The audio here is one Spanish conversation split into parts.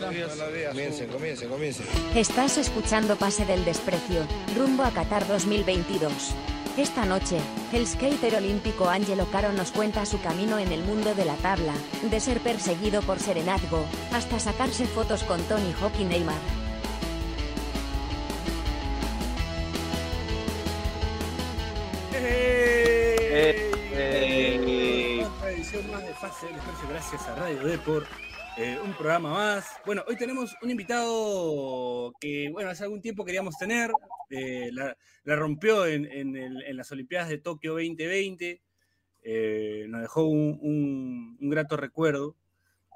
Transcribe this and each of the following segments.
Comiencen, comiencen, comiencen. Estás escuchando Pase del Desprecio, rumbo a Qatar 2022. Esta noche, el skater olímpico Angelo Caro nos cuenta su camino en el mundo de la tabla, de ser perseguido por Serenazgo, hasta sacarse fotos con Tony Hawk y Neymar. ¡Eh! Eh, Otra edición más de Fase del Desprecio, gracias a Radio Deport. Eh, un programa más. Bueno, hoy tenemos un invitado que, bueno, hace algún tiempo queríamos tener. eh, la, la rompió en, en el- en las Olimpiadas de Tokio 2020. eh, nos dejó un, un- un grato recuerdo.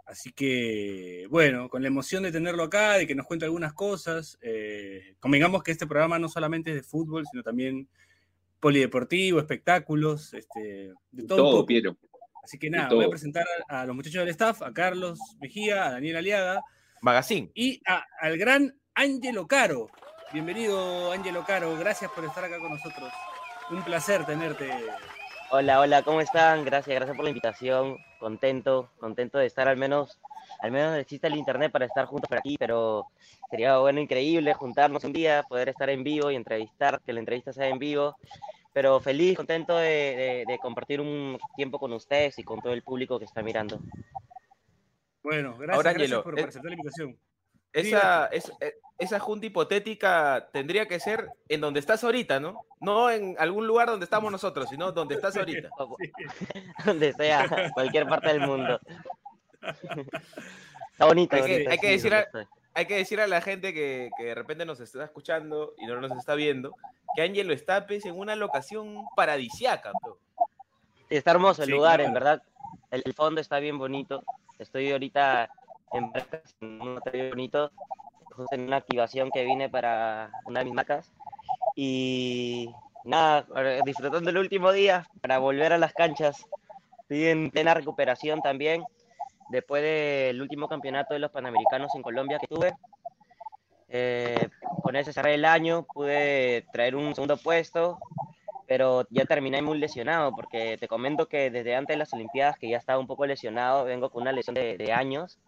Así que, bueno, con la emoción de tenerlo acá, de que nos cuente algunas cosas. convengamos que este programa no solamente es de fútbol, sino también polideportivo, espectáculos, este, de todo. un Todo, poco. Piero. Así que nada, voy a presentar a, a los muchachos del staff, a Carlos Mejía, a Daniel Aliaga Magazine. y a- al gran Ángelo Caro. Bienvenido, Ángelo Caro, gracias por estar acá con nosotros. Un placer tenerte. Hola, hola, ¿cómo están? Gracias, gracias por la invitación. Contento, contento de estar al menos, al menos existe el internet para estar juntos por aquí, pero sería bueno, increíble juntarnos un día, poder estar en vivo y entrevistar, que la entrevista sea en vivo. Pero feliz, contento de, de- de compartir un tiempo con ustedes y con todo el público que está mirando. Bueno, gracias, Ahora, gracias por, es- por aceptar la invitación. Esa, es- eh, esa junta hipotética tendría que ser en donde estás ahorita, ¿no? No en algún lugar donde estamos nosotros, sino donde estás ahorita. Donde sea, cualquier parte del mundo. Está bonito. Hay que- bonito, hay que decir. Hay que decir a la gente que, que de repente nos está escuchando y no nos está viendo que Ángelo está pues, en una locación paradisiaca. Sí, está hermoso el Sí, lugar, claro. en verdad. El, el fondo está bien bonito. Estoy ahorita en, en un hotel bonito, justo en una activación que vine para una de mis marcas. Y nada, disfrutando el último día para volver a las canchas. Estoy en plena recuperación también, después del último campeonato de los Panamericanos en Colombia que tuve. Eh, con ese cerré el año, pude traer un segundo puesto, pero ya terminé muy lesionado, porque te comento que desde antes de las Olimpiadas, que ya estaba un poco lesionado, vengo con una lesión de, de años,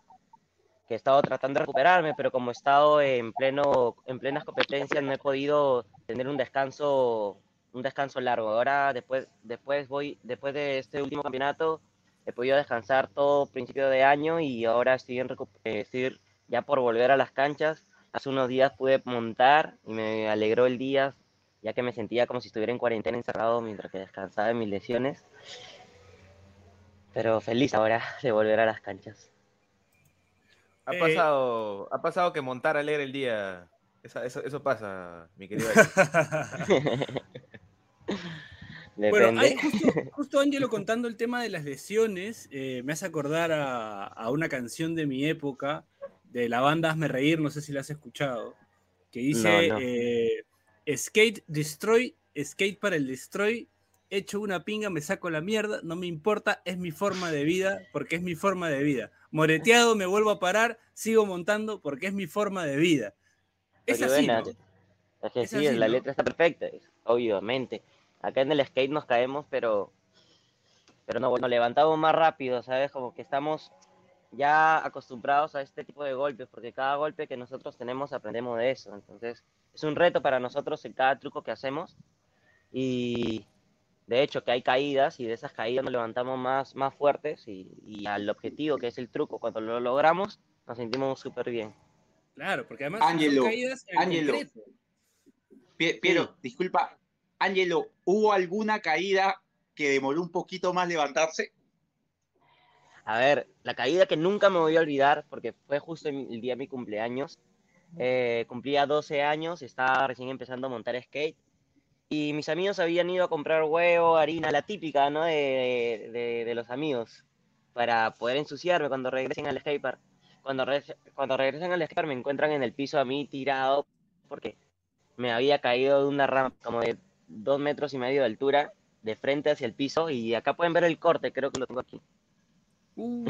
que he estado tratando de recuperarme, pero como he estado en, pleno, en plenas competencias, no he podido tener un descanso, un descanso largo. Ahora, después, después, voy, después de este último campeonato, he podido descansar todo principio de año y ahora estoy, en eh, estoy ya por volver a las canchas. Hace unos días pude montar y me alegró el día ya que me sentía como si estuviera en cuarentena encerrado mientras que descansaba de mis lesiones. Pero feliz ahora de volver a las canchas. Ha Eh, pasado, ha pasado que montar alegra el día. Eso, eso, eso pasa, mi querido. Bueno, hay justo, justo Ángelo contando el tema de las lesiones, eh, me hace acordar a, a una canción de mi época, de la banda Hazme Reír, no sé si la has escuchado, que dice No, no. eh, Skate Destroy, Skate para el Destroy, hecho una pinga, me saco la mierda, no me importa, es mi forma de vida, porque es mi forma de vida. Moreteado, me vuelvo a parar, sigo montando, porque es mi forma de vida. Es así, buena, ¿no? Es que Es sí, así, la letra está perfecta, obviamente. Acá en el skate nos caemos, pero, pero no, nos levantamos más rápido, ¿sabes? Como que estamos ya acostumbrados a este tipo de golpes, porque cada golpe que nosotros tenemos aprendemos de eso. Entonces, es un reto para nosotros en cada truco que hacemos. Y de hecho, que hay caídas y de esas caídas nos levantamos más, más fuertes y, y al objetivo que es el truco, cuando lo logramos, nos sentimos súper bien. Claro, porque además Ángelo, son caídas en. Pie- Piero, disculpa. Ángelo, ¿hubo alguna caída que demoró un poquito más levantarse? A ver, la caída que nunca me voy a olvidar, porque fue justo el día de mi cumpleaños. Eh, cumplía 12 años, estaba recién empezando a montar skate. Y mis amigos habían ido a comprar huevo, harina, la típica, ¿no? De, de- de los amigos, para poder ensuciarme cuando regresen al skatepark. Cuando, re- cuando regresen al skatepark me encuentran en el piso a mí tirado, porque me había caído de una rampa como de dos metros y medio de altura, de frente hacia el piso. Y acá pueden ver el corte, creo que lo tengo aquí. Uh.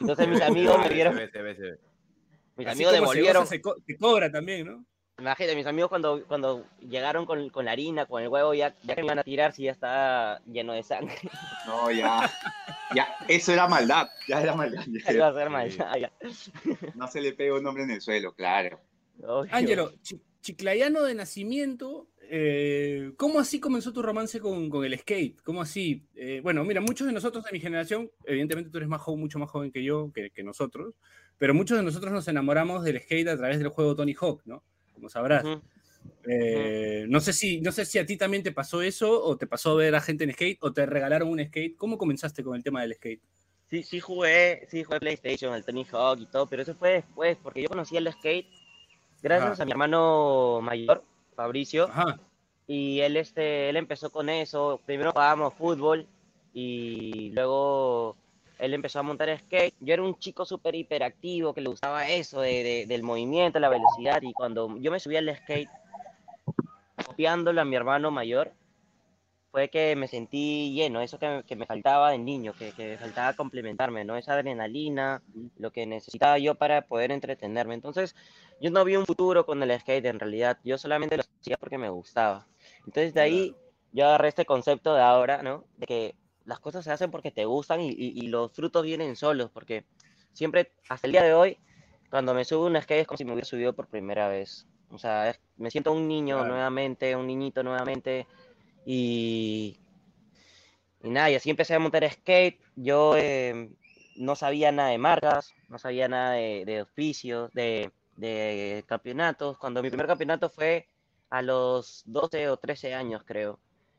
Entonces mis amigos me Se vieron, ve, se ve, se ve. mis Así amigos devolvieron, goza, se, co- se cobra también, ¿no? Imagínate, mis amigos cuando, cuando llegaron con, con la harina, con el huevo, ya, ya que me iban a tirar, si ya estaba lleno de sangre. No, ya. Ya, eso era maldad. Ya era maldad. ya. Iba a ser maldad, ya. No se le pega un hombre en el suelo, claro. Ángelo, chi- chiclayano de nacimiento, eh, ¿cómo así comenzó tu romance con, con el skate? ¿Cómo así? Eh, bueno, mira, muchos de nosotros de mi generación, evidentemente tú eres más joven, mucho más joven que yo, que, que nosotros, pero muchos de nosotros nos enamoramos del skate a través del juego Tony Hawk, ¿no? Como sabrás. Eh, no, sé si, no sé si a ti también te pasó eso, o te pasó ver a gente en skate, o te regalaron un skate. ¿Cómo comenzaste con el tema del skate? Sí, sí jugué, sí jugué PlayStation, el Tony Hawk y todo, pero eso fue después, porque yo conocí el skate gracias a mi hermano mayor, Fabricio, Ajá. y él, este, él empezó con eso. Primero jugábamos fútbol y luego él empezó a montar skate. Yo era un chico súper hiperactivo que le gustaba eso de, de- del movimiento, la velocidad, y cuando yo me subí al skate, copiándolo a mi hermano mayor, fue que me sentí lleno, eso que, que me faltaba de niño, que, que faltaba complementarme, ¿no? Esa adrenalina, lo que necesitaba yo para poder entretenerme. Entonces, yo no vi un futuro con el skate en realidad, yo solamente lo hacía porque me gustaba. Entonces, de ahí yo agarré este concepto de ahora, ¿no? De que las cosas se hacen porque te gustan y, y- y los frutos vienen solos, porque siempre, hasta el día de hoy, cuando me subo un skate es como si me hubiera subido por primera vez. O sea, es- me siento un niño Claro. nuevamente, un niñito nuevamente, y, y nada, y así empecé a montar skate. Yo eh, no sabía nada de marcas, no sabía nada de, de oficios, de, de campeonatos. Cuando mi primer campeonato fue a los 12 o 13 años, creo.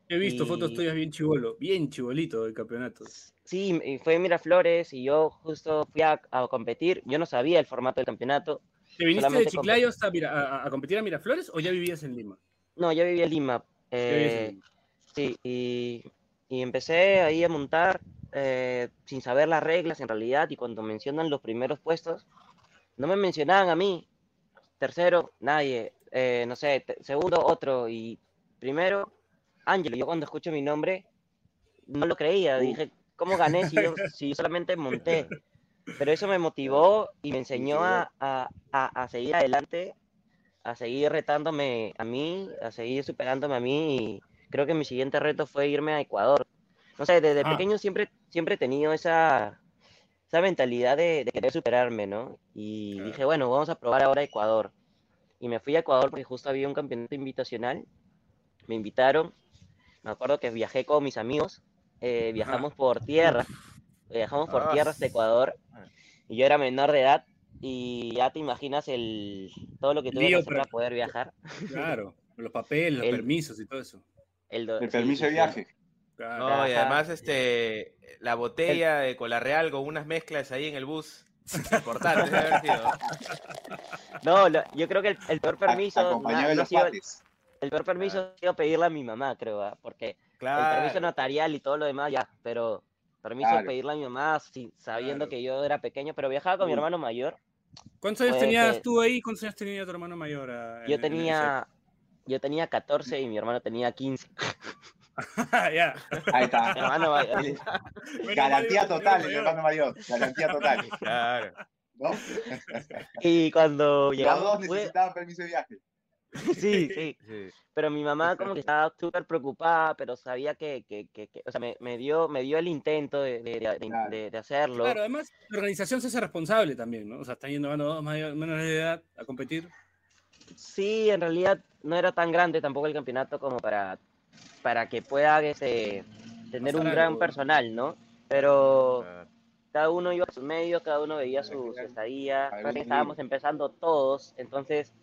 He visto Y- fotos tuyas bien chivolo, bien chibolito del campeonato. Sí, fue en Miraflores y yo justo fui a, a competir. Yo no sabía el formato del campeonato. ¿Te viniste de Chiclayo Mira- a, a competir a Miraflores o ya vivías en Lima? No, yo vivía en Lima. Eh, Lima. Sí, y, y empecé ahí a montar eh, sin saber las reglas en realidad y cuando mencionan los primeros puestos, no me mencionaban a mí. Tercero, nadie. Eh, no sé, segundo, otro. Y primero, Ángelo. Yo cuando escucho mi nombre, no lo creía. Dije, ¿cómo gané si yo, si yo solamente monté? Pero eso me motivó y me enseñó a, a, a- a seguir adelante, a seguir retándome a mí, a seguir superándome a mí. Y creo que mi siguiente reto fue irme a Ecuador. No sé, desde Ah. pequeño siempre, siempre he tenido esa, esa mentalidad de, de querer superarme, ¿no? Y Claro. dije, bueno, vamos a probar ahora Ecuador. Y me fui a Ecuador porque justo había un campeonato invitacional. Me invitaron. Me acuerdo que viajé con mis amigos. eh, viajamos por tierra. Viajamos por Ah. tierra hasta Ecuador. Y yo era menor de edad. Y ya te imaginas el, todo lo que tuve que hacer para poder viajar. Claro, los papeles, los El- permisos y todo eso. El, do- El sí, permiso sí, de viaje. Claro. No, y además este la botella de cola real con unas mezclas ahí en el bus. Importante debe haber sido. No, lo- yo creo que el, el peor permiso, A- no- de los el peor permiso ha sido pedirle a mi mamá, creo, ¿ah? porque el permiso notarial y todo lo demás ya, pero permiso Claro. pedirle a mi mamá sí, sabiendo Claro. que yo era pequeño, pero viajaba con mi hermano mayor. ¿Cuántos años Pues, tenías tú ahí? ¿Cuántos años tenía tu hermano mayor? ah, Yo tenía, yo tenía 14 y mi hermano tenía 15. época? ya. Ahí está. Mi hermano mayor. Menos Garantía total, mayor. el hermano mayor. Garantía total. Claro. ¿No? Y cuando Los dos llegamos, fue- necesitaban permiso de viaje. sí, sí, Sí. pero mi mamá como que estaba súper preocupada, pero sabía que, que, que, que- o sea, me, me dio, me dio el intento de, de, de- Claro. de- de hacerlo. Claro, además la organización se hace responsable también, ¿no? O sea, están yendo a dos mayor- menores de edad a competir. Sí, en realidad no era tan grande tampoco el campeonato como para, para que pueda este, tener un gran algo. personal, ¿no? Pero Claro. cada uno iba a sus medios, cada uno veía su, su estadía. Estábamos empezando todos, entonces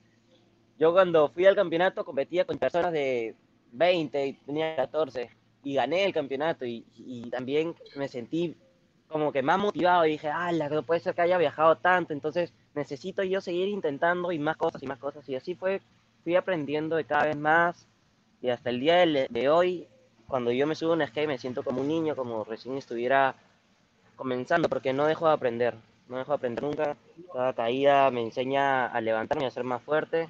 yo cuando fui al campeonato competía con personas de 20 y tenía 14 y gané el campeonato y, y también me sentí como que más motivado y dije, ah, no puede ser que haya viajado tanto, entonces necesito yo seguir intentando y más cosas y más cosas y así fue, fui aprendiendo de cada vez más y hasta el día de, de hoy, cuando yo me subo a un skate me siento como un niño, como recién estuviera comenzando, porque no dejo de aprender, no dejo de aprender nunca, cada caída me enseña a levantarme y a ser más fuerte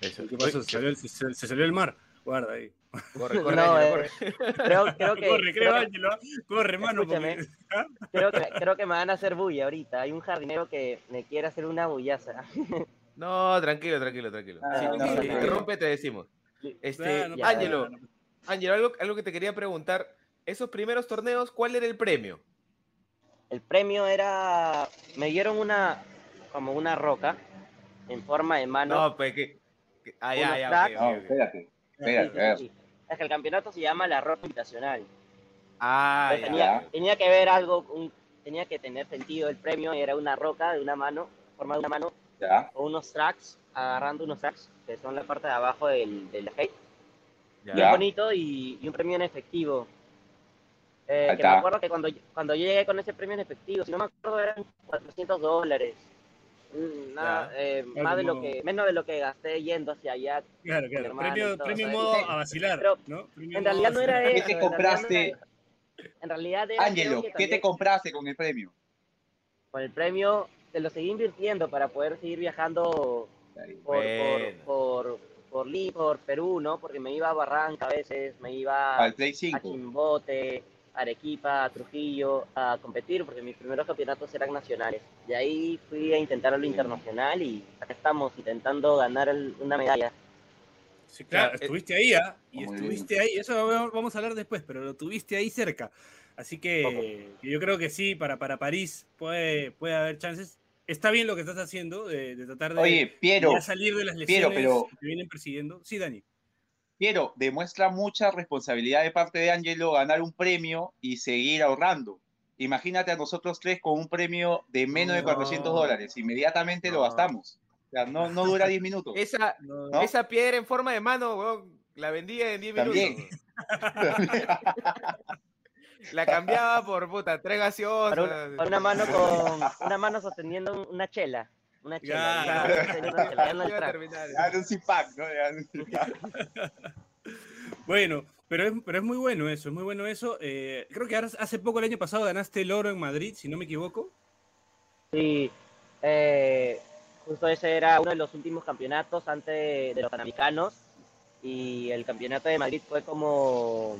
Eso. ¿Qué pasó? Se salió, el, se, se salió el mar. Guarda ahí. Corre, corre, No, eh, corre. Creo, creo que, corre, creo, Ángelo. Corre, mano. Escúchame. porque- creo que creo que me van a hacer bulla ahorita. Hay un jardinero que me quiere hacer una bullaza. No, tranquilo, tranquilo, tranquilo. Ah, si no, si no, te no. interrumpe, te decimos. Sí. Este, Ángelo, Ángelo, algo, algo que te quería preguntar. Esos primeros torneos, ¿cuál era el premio? El premio era, me dieron una, como una roca en forma de mano. No, pues que. que- ah, ya, ya, No, espérate. Sí, Espérate, sí, sí. Es que el campeonato se llama la roca invitacional. Ah, ya. tenía, tenía que ver algo, un- tenía que tener sentido el premio, y era una roca de una mano, forma de una mano, Ya. o unos tracks, agarrando unos tracks, que son la parte de abajo del, del skate. ya. Bien bonito y, y un premio en efectivo. Eh, que me acuerdo que cuando, cuando yo llegué con ese premio en efectivo, si no me acuerdo, eran 400 dólares. Mm, nada, eh, Claro, más de lo que, menos de lo que gasté yendo hacia allá. Claro, claro. hermano Premio, todo, premio modo a vacilar, Pero ¿no? Premio En realidad no era eso. ¿Qué te compraste? era- En realidad era Ángelo, ¿qué te compraste con el premio? con el premio te lo seguí invirtiendo para poder seguir viajando por, Bueno. por, por, por, Perú, ¿no? Porque me iba a Barranca a veces, me iba a 5. Chimbote, Arequipa, a Trujillo, a competir, porque mis primeros campeonatos eran nacionales. De ahí fui a intentar lo internacional y acá estamos intentando ganar el- una medalla. Sí, claro, eh, estuviste ahí, ¿ah? Y Muy estuviste ahí, eso lo vamos a hablar después, pero lo tuviste ahí cerca. Así que yo creo que sí, para, para París puede, puede haber chances. Está bien lo que estás haciendo, de, de tratar de Oye, Piero, ya salir de las Piero, lesiones pero- que vienen persiguiendo. Sí, Dani. Piero, demuestra mucha responsabilidad de parte de Ángelo ganar un premio y seguir ahorrando. Imagínate a nosotros tres con un premio de menos de No. 400 dólares. Inmediatamente lo gastamos. O sea, no, no dura 10 minutos. Esa, No, ¿No? esa piedra en forma de mano, weón, la vendía en 10 También. minutos. La cambiaba por puta, tres gaseosas. Para una, para una mano con una mano sosteniendo un- una chela. Una chela. Ya. un zip-pack, ¿no? Ya era un zip-pack. Bueno, pero es, pero es muy bueno eso, es muy bueno eso. Eh, creo que hace poco, el año pasado, ganaste el oro en Madrid, si no me equivoco. Sí, eh, justo ese era uno de los últimos campeonatos antes de los panamericanos y el campeonato de Madrid fue como,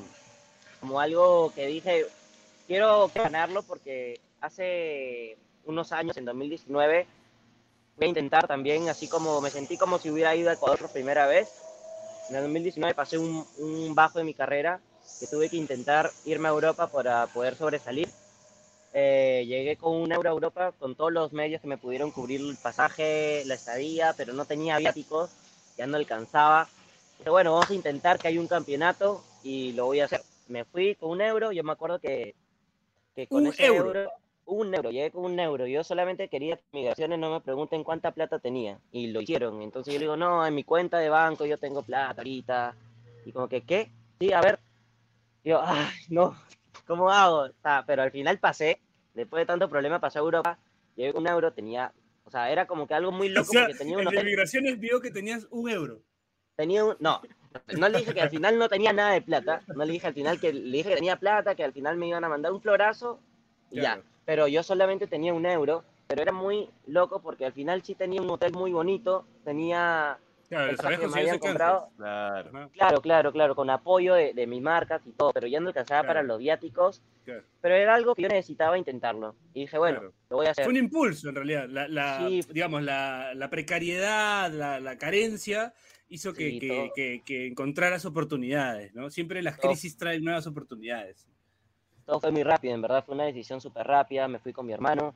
como algo que dije, quiero ganarlo porque hace unos años, en 2019, voy a intentar también, así como me sentí como si hubiera ido a Ecuador por primera vez. En el 2019 pasé un, un bajo de mi carrera que tuve que intentar irme a Europa para poder sobresalir. Eh, llegué con un euro a Europa con todos los medios que me pudieron cubrir el pasaje, la estadía, pero no tenía viáticos, ya no alcanzaba. Dije, bueno, vamos a intentar que hay un campeonato y lo voy a hacer. Me fui con un euro, yo me acuerdo que, que con Un ese euro. euro, un euro, llegué con un euro. Yo solamente quería que migraciones no me pregunten cuánta plata tenía y lo hicieron. Entonces yo le digo, no, en mi cuenta de banco yo tengo plata ahorita. Y como que, ¿qué? Sí, a ver. Y yo, ay, no, ¿cómo hago? Pero al final pasé, después de tanto problema pasé a Europa, llegué con un euro, tenía, o sea, era como que algo muy O loco sea, porque tenía de migraciones vio que tenías un euro. tenía un, no, no le dije que al final no tenía nada de plata, no le dije al final que, le dije que tenía plata, que al final me iban a mandar un florazo y Claro. ya, pero yo solamente tenía un euro, pero era muy loco porque al final sí tenía un hotel muy bonito, tenía Claro, el que me habían comprado, Claro. Claro, claro, claro, con apoyo de, de mis marcas y todo, pero ya no alcanzaba para Claro. los viáticos. claro, Pero era algo que yo necesitaba intentarlo. Y dije, bueno, claro. lo voy a hacer. Fue un impulso en realidad. La, la- Sí. digamos, la, la precariedad, la, la carencia hizo que, Sí, que- que- que encontraras oportunidades, ¿no? Siempre las crisis traen nuevas oportunidades. Todo fue muy rápido, en verdad fue una decisión súper rápida. Me fui con mi hermano,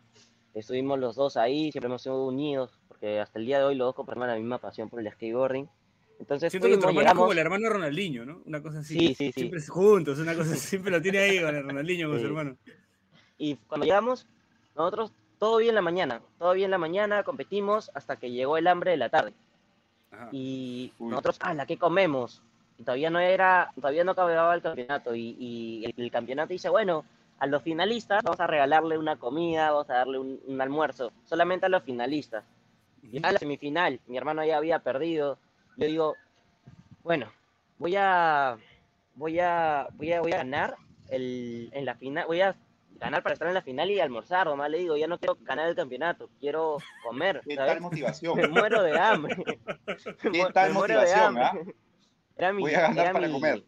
estuvimos los dos ahí, siempre hemos sido unidos, porque hasta el día de hoy los dos compartimos la misma pasión por el skateboarding. Entonces Siento que tu hermano es como el hermano Ronaldinho, ¿no? Una cosa así. Sí, sí, sí. Siempre juntos, una cosa siempre lo tiene ahí con el Ronaldinho, con Sí. su hermano. y cuando llegamos, nosotros todo bien la mañana, todo bien la mañana, competimos hasta que llegó el hambre de la tarde. Ajá. y Uy. nosotros, ah, la que comemos. Todavía no era, todavía no acababa el campeonato y, y el, el campeonato dice, bueno, a los finalistas vamos a regalarle una comida, vamos a darle un, un almuerzo, solamente a los finalistas. Y a la semifinal, mi hermano ya había perdido. Yo digo, bueno, voy a, voy a, voy a, voy a ganar el, en la final, voy a ganar para estar en la final y almorzar, nomás le digo, ya no quiero ganar el campeonato, quiero comer, ¿Qué ¿sabes? tal motivación? Me muero de hambre. ¿Qué Me tal muero de motivación, hambre. Era mi, Voy a ganar era para mi- comer.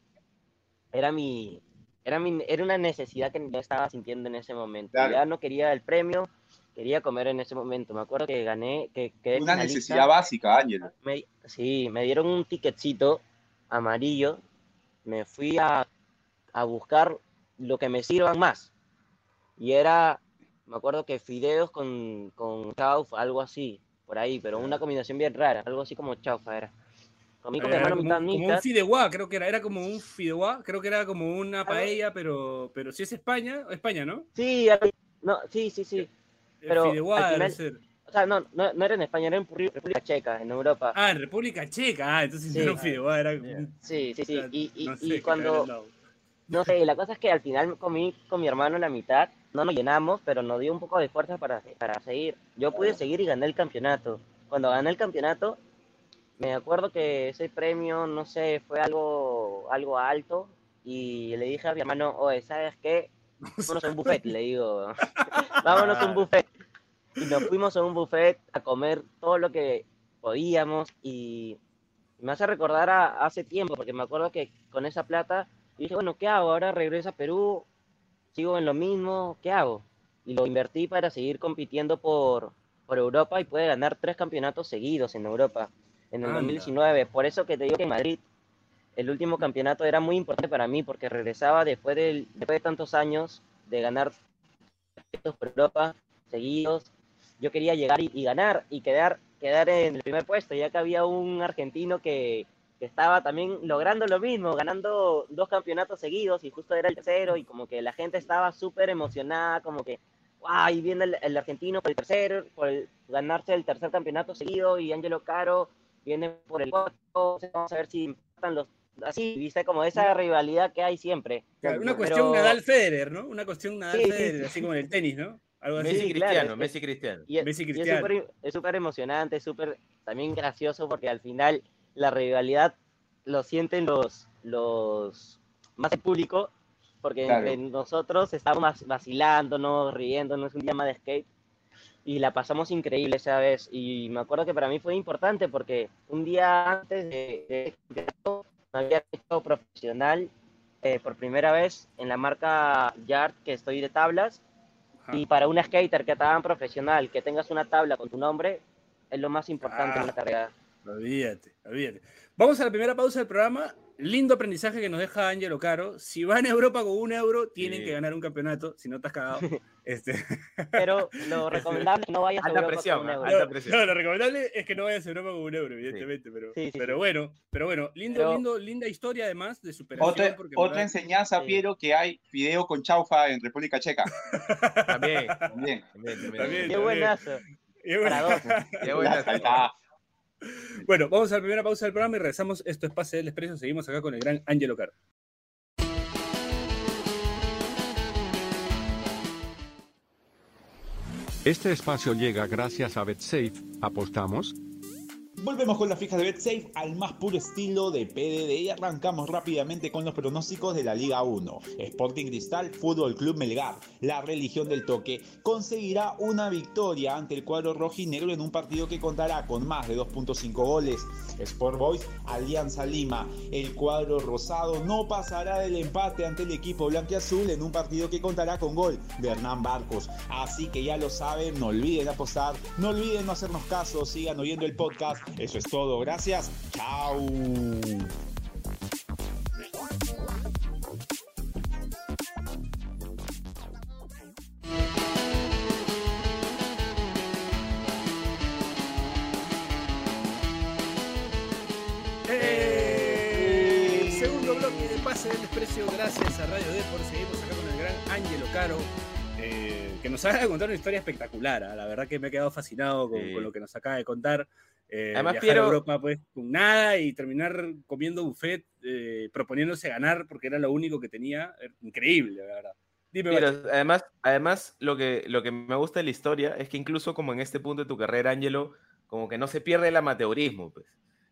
Era mi, era mi, era una necesidad que yo estaba sintiendo en ese momento. Claro. Ya no quería el premio quería comer en ese momento. Me acuerdo que gané, que quedé Una necesidad básica, Ángelo. Me- sí, me dieron un ticketcito amarillo. Me fui a, a buscar lo que me sirvan más. Y era, me acuerdo que fideos con, con chaufa, algo así, por ahí, pero una combinación bien rara, algo así como chaufa era. Comí con mi Era hermano como, mitad, como un fideuá, creo que era, era como un fideuá, creo que era como una paella, pero, pero si es España, España, ¿no? Sí, no, sí, sí, sí. Pero fideuá al final- ser. O sea, no, no, no era en España, era en Repú- República Checa, en Europa. Ah, en República Checa, ah, entonces Sí. no era un fideuá, era Yeah. Sí, sí, sí. o sea, Y, y, no sé y cuando. No sé, la cosa es que al final comí con mi hermano la mitad, no nos llenamos, pero nos dio un poco de fuerza para, para seguir. Yo pude seguir y gané el campeonato. Cuando gané el campeonato, me acuerdo que ese premio, no sé, fue algo, algo alto y le dije a mi hermano, oye, ¿sabes qué? Vámonos a un buffet, le digo. Vámonos a un buffet. Y nos fuimos a un buffet a comer todo lo que podíamos y me hace recordar a hace tiempo, porque me acuerdo que con esa plata dije, bueno, ¿qué hago? Ahora regreso a Perú, sigo en lo mismo, ¿qué hago? Y lo invertí para seguir compitiendo por, por Europa y puede ganar tres campeonatos seguidos en Europa en el Anda. 2019. Por eso que te digo que en Madrid el último campeonato era muy importante para mí porque regresaba después, del, después de tantos años de ganar por Europa seguidos. Yo quería llegar y, y ganar y quedar, quedar en el primer puesto, ya que había un argentino que, que estaba también logrando lo mismo, ganando dos campeonatos seguidos y justo era el tercero y como que la gente estaba súper emocionada, como que, wow, y viene el, el argentino por el tercero, por el, ganarse el tercer campeonato seguido y Angelo Caro viene por el cuarto, vamos a ver si empatan los, así, viste, como esa rivalidad que hay siempre. Claro, una Pero- cuestión Nadal-Federer, ¿no? Una cuestión Sí, sí, Nadal-Federer, sí. así como en el tenis, ¿no? Algo así. Messi claro, Cristiano, es- Messi Cristiano. Y es, Messi es Cristiano. es súper emocionante, súper también gracioso porque al final la rivalidad lo sienten los, los más el público, porque Claro. entre nosotros estábamos vacilándonos, riéndonos un día más de skate y la pasamos increíble esa vez. Y me acuerdo que para mí fue importante porque un día antes de, de este me había hecho profesional eh, por primera vez en la marca Yard, que estoy de tablas. Ajá. Y para un skater que tan profesional, que tengas una tabla con tu nombre, es lo más importante Ah. en una carrera. Olvídate, olvídate. Vamos a la primera pausa del programa. Lindo aprendizaje que nos deja Angelo Caro. Si van a Europa con un euro, tienen Sí. que ganar un campeonato. Si no, estás cagado. Este, Pero lo recomendable es que no vayas a Europa presión, con un euro. Alta no, presión. no, lo recomendable es que no vayas a Europa con un euro, evidentemente. Pero, Sí, sí, pero sí. bueno, pero bueno, lindo, Pero- lindo, linda historia además de superación. Otra, otra enseñanza, Sí. Piero, que hay fideo con chaufa en República Checa. También, También. también, también. También. Qué buenazo. Para dos. Qué buena. Bueno, vamos a la primera pausa del programa y regresamos. Esto es Pase del Expreso. Seguimos acá con el gran Angelo Caro. Este espacio llega gracias a BetSafe. ¿Apostamos? Volvemos con las fijas de BetSafe al más puro estilo de PDD y arrancamos rápidamente con los pronósticos de la Liga 1. Sporting Cristal, Fútbol Club Melgar, la religión del toque, conseguirá una victoria ante el cuadro rojinegro en un partido que contará con más de 2.5 goles. Sport Boys, Alianza Lima, el cuadro rosado no pasará del empate ante el equipo blanquiazul en un partido que contará con gol de Hernán Barcos. Así que ya lo saben, no olviden apostar, no olviden no hacernos caso, sigan oyendo el podcast. Eso es todo, gracias. Chao. ¡Eh! Segundo bloque de Pase del Desprecio, gracias a Radio Depor. Seguimos acá con el gran Ángelo Caro, eh, que nos acaba de contar una historia espectacular. ¿ah? La verdad que me he quedado fascinado con lo que nos acaba de contar. Eh, Además, viajar Piero- a Europa pues con nada y terminar comiendo buffet, eh, proponiéndose ganar porque era lo único que tenía. Increíble, la verdad. Dime, Pero Bacho. además, además lo, que, lo que me gusta de la historia es que incluso como en este punto de tu carrera, Ángelo, como que no se pierde el amateurismo, pues.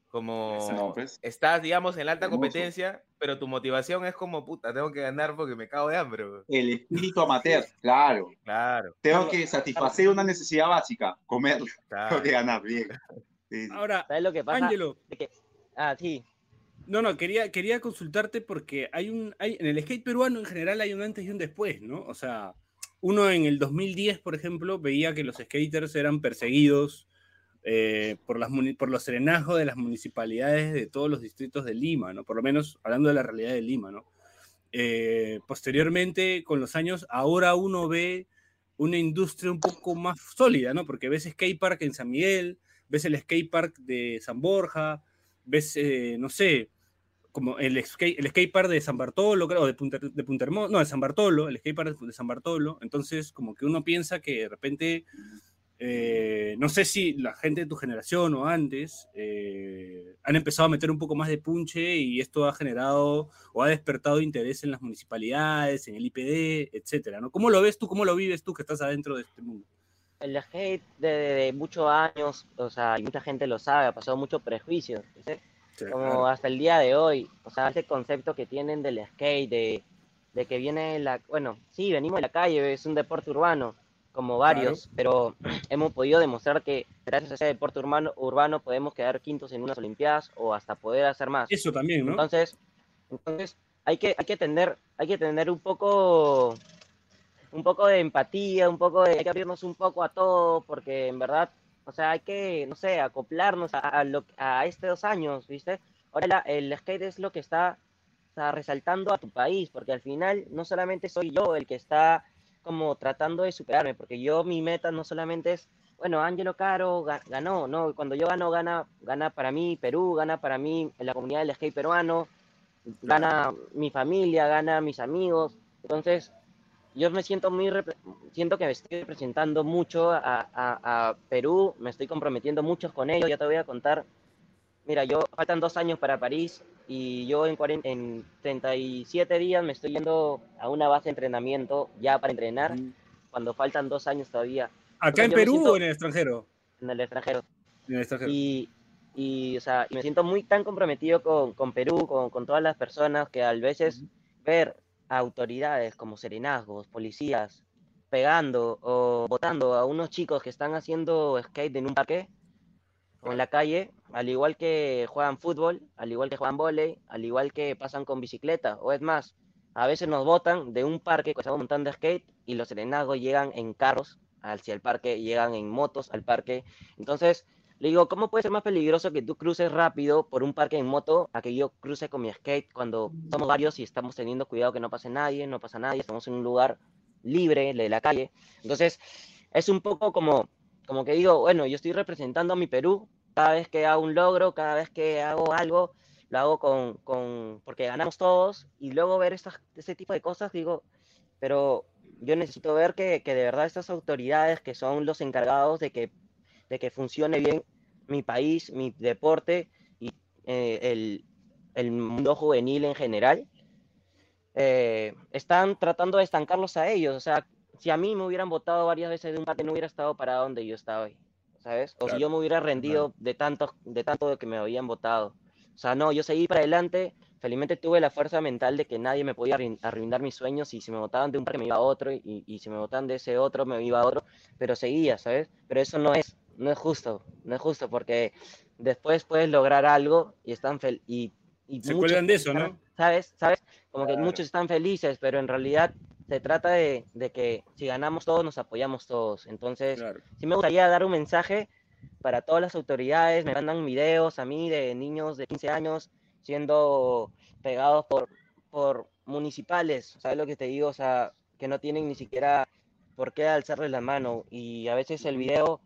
Como Exacto, pues. estás, digamos, en la alta Hermoso. competencia, pero tu motivación es como, puta, tengo que ganar porque me cago de hambre. pues. El espíritu amateur, claro. Claro, Tengo que satisfacer una necesidad básica, comer, tengo claro. que ganar, bien. Sí. Ahora, ¿Sabes lo que pasa? Ángelo, que- Ah, sí. No, no, quería, quería consultarte porque hay un, hay, en el skate peruano en general hay un antes y un después, ¿no? O sea, uno en el 2010, por ejemplo, veía que los skaters eran perseguidos eh, por, las, por los serenazgos de las municipalidades de todos los distritos de Lima, ¿no? Por lo menos hablando de la realidad de Lima, ¿no? Eh, posteriormente, con los años, ahora uno ve una industria un poco más sólida, ¿no? Porque ves skatepark en San Miguel, ves el skatepark de San Borja, ves, eh, no sé, como el, skate, el skatepark de San Bartolo, creo, de Punta, de Punta Hermosa, no, de San Bartolo, el skatepark de San Bartolo. Entonces, como que uno piensa que de repente, eh, no sé si la gente de tu generación o antes eh, han empezado a meter un poco más de punche y esto ha generado o ha despertado interés en las municipalidades, en el IPD, etcétera, ¿no? ¿Cómo lo ves tú, cómo lo vives tú que estás adentro de este mundo? El skate de, de muchos años, o sea, y mucha gente lo sabe, ha pasado mucho prejuicio. ¿sí? como hasta el día de hoy, o sea, ese concepto que tienen del skate, de, de que viene la, bueno, sí, venimos de la calle, es un deporte urbano, como varios, pero hemos podido demostrar que gracias a ese deporte urbano, urbano podemos quedar quintos en unas Olimpiadas o hasta poder hacer más. Eso también, ¿no? Entonces, entonces hay que, hay que tener, hay que tener un poco, un poco de empatía, un poco de, hay que abrirnos un poco a todo, porque en verdad o sea, hay que, no sé, acoplarnos a, a, lo, a estos años, ¿viste? Ahora el skate es lo que está sea, resaltando a tu país, porque al final no solamente soy yo el que está como tratando de superarme, porque yo mi meta no solamente es, bueno, Angelo Caro ganó, no, cuando yo gano, gana, gana para mí Perú, gana para mí la comunidad del skate peruano, gana mi familia, gana mis amigos, entonces yo me siento muy, siento que me estoy representando mucho a, a, a, Perú, me estoy comprometiendo mucho con ellos, ya te voy a contar, mira, yo faltan dos años para París y yo en, 40, en 37 días me estoy yendo a una base de entrenamiento ya para entrenar, mm. cuando faltan dos años todavía. ¿Acá en Perú o en el extranjero? En el extranjero. En el extranjero. Y, y, o sea, y me siento muy tan comprometido con, con Perú, con, con, todas las personas que a veces mm. ver autoridades como serenazgos, policías, pegando o votando a unos chicos que están haciendo skate en un parque o en la calle, al igual que juegan fútbol, al igual que juegan volei, al igual que pasan con bicicleta, o es más, a veces nos votan de un parque que estamos montando skate y los serenazgos llegan en carros hacia el parque, llegan en motos al parque. Entonces, le digo, ¿cómo puede ser más peligroso que tú cruces rápido por un parque en moto a que yo cruce con mi skate cuando somos varios y estamos teniendo cuidado que no pase nadie, no pasa nadie, estamos en un lugar libre de la calle? Entonces, es un poco como, como que digo, bueno, yo estoy representando a mi Perú, cada vez que hago un logro, cada vez que hago algo, lo hago con, con porque ganamos todos y luego ver estas, este tipo de cosas, digo, pero yo necesito ver que, que de verdad estas autoridades que son los encargados de que de que funcione bien mi país, mi deporte y eh, el, el, mundo juvenil en general, eh, están tratando de estancarlos a ellos. O sea, si a mí me hubieran votado varias veces de un parte, no hubiera estado para donde yo estaba hoy, ¿sabes? O claro, si yo me hubiera rendido claro. de, tanto, de tanto de que me habían votado. O sea, no, yo seguí para adelante. Felizmente tuve la fuerza mental de que nadie me podía arruinar mis sueños y si me votaban de un parque me iba a otro y, y si me votaban de ese otro me iba a otro, pero seguía, ¿sabes? Pero eso no es no es justo, no es justo porque después puedes lograr algo y están fel y, y se cuelgan de eso, están, ¿no? ¿Sabes? ¿Sabes? Como claro. que muchos están felices, pero en realidad se trata de, de, que si ganamos todos, nos apoyamos todos. Entonces, claro. sí me gustaría dar un mensaje para todas las autoridades. Me mandan videos a mí de niños de 15 años siendo pegados por, por municipales. ¿Sabes lo que te digo? O sea, que no tienen ni siquiera por qué alzarles la mano. Y a veces el video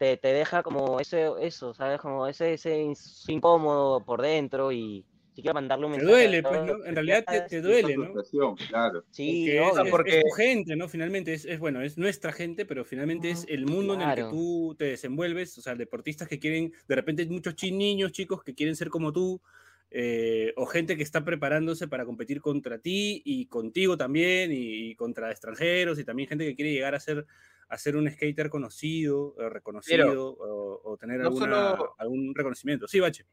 te, te, deja como ese, eso, ¿sabes? Como ese, ese incómodo por dentro y si quiero mandarle un mensaje. Te duele, pues, ¿no? En realidad te, te duele, ¿no? Claro. Sí, porque, es, porque... Es, tu gente, ¿no? Finalmente es, es, bueno, es nuestra gente, pero finalmente es el mundo claro. en el que tú te desenvuelves, o sea, deportistas que quieren, de repente muchos niños, chicos que quieren ser como tú, eh, o gente que está preparándose para competir contra ti y contigo también, y, y contra extranjeros, y también gente que quiere llegar a ser a ser un skater conocido, reconocido Pero, o, o, tener no alguna, solo, algún reconocimiento. Sí, Bache.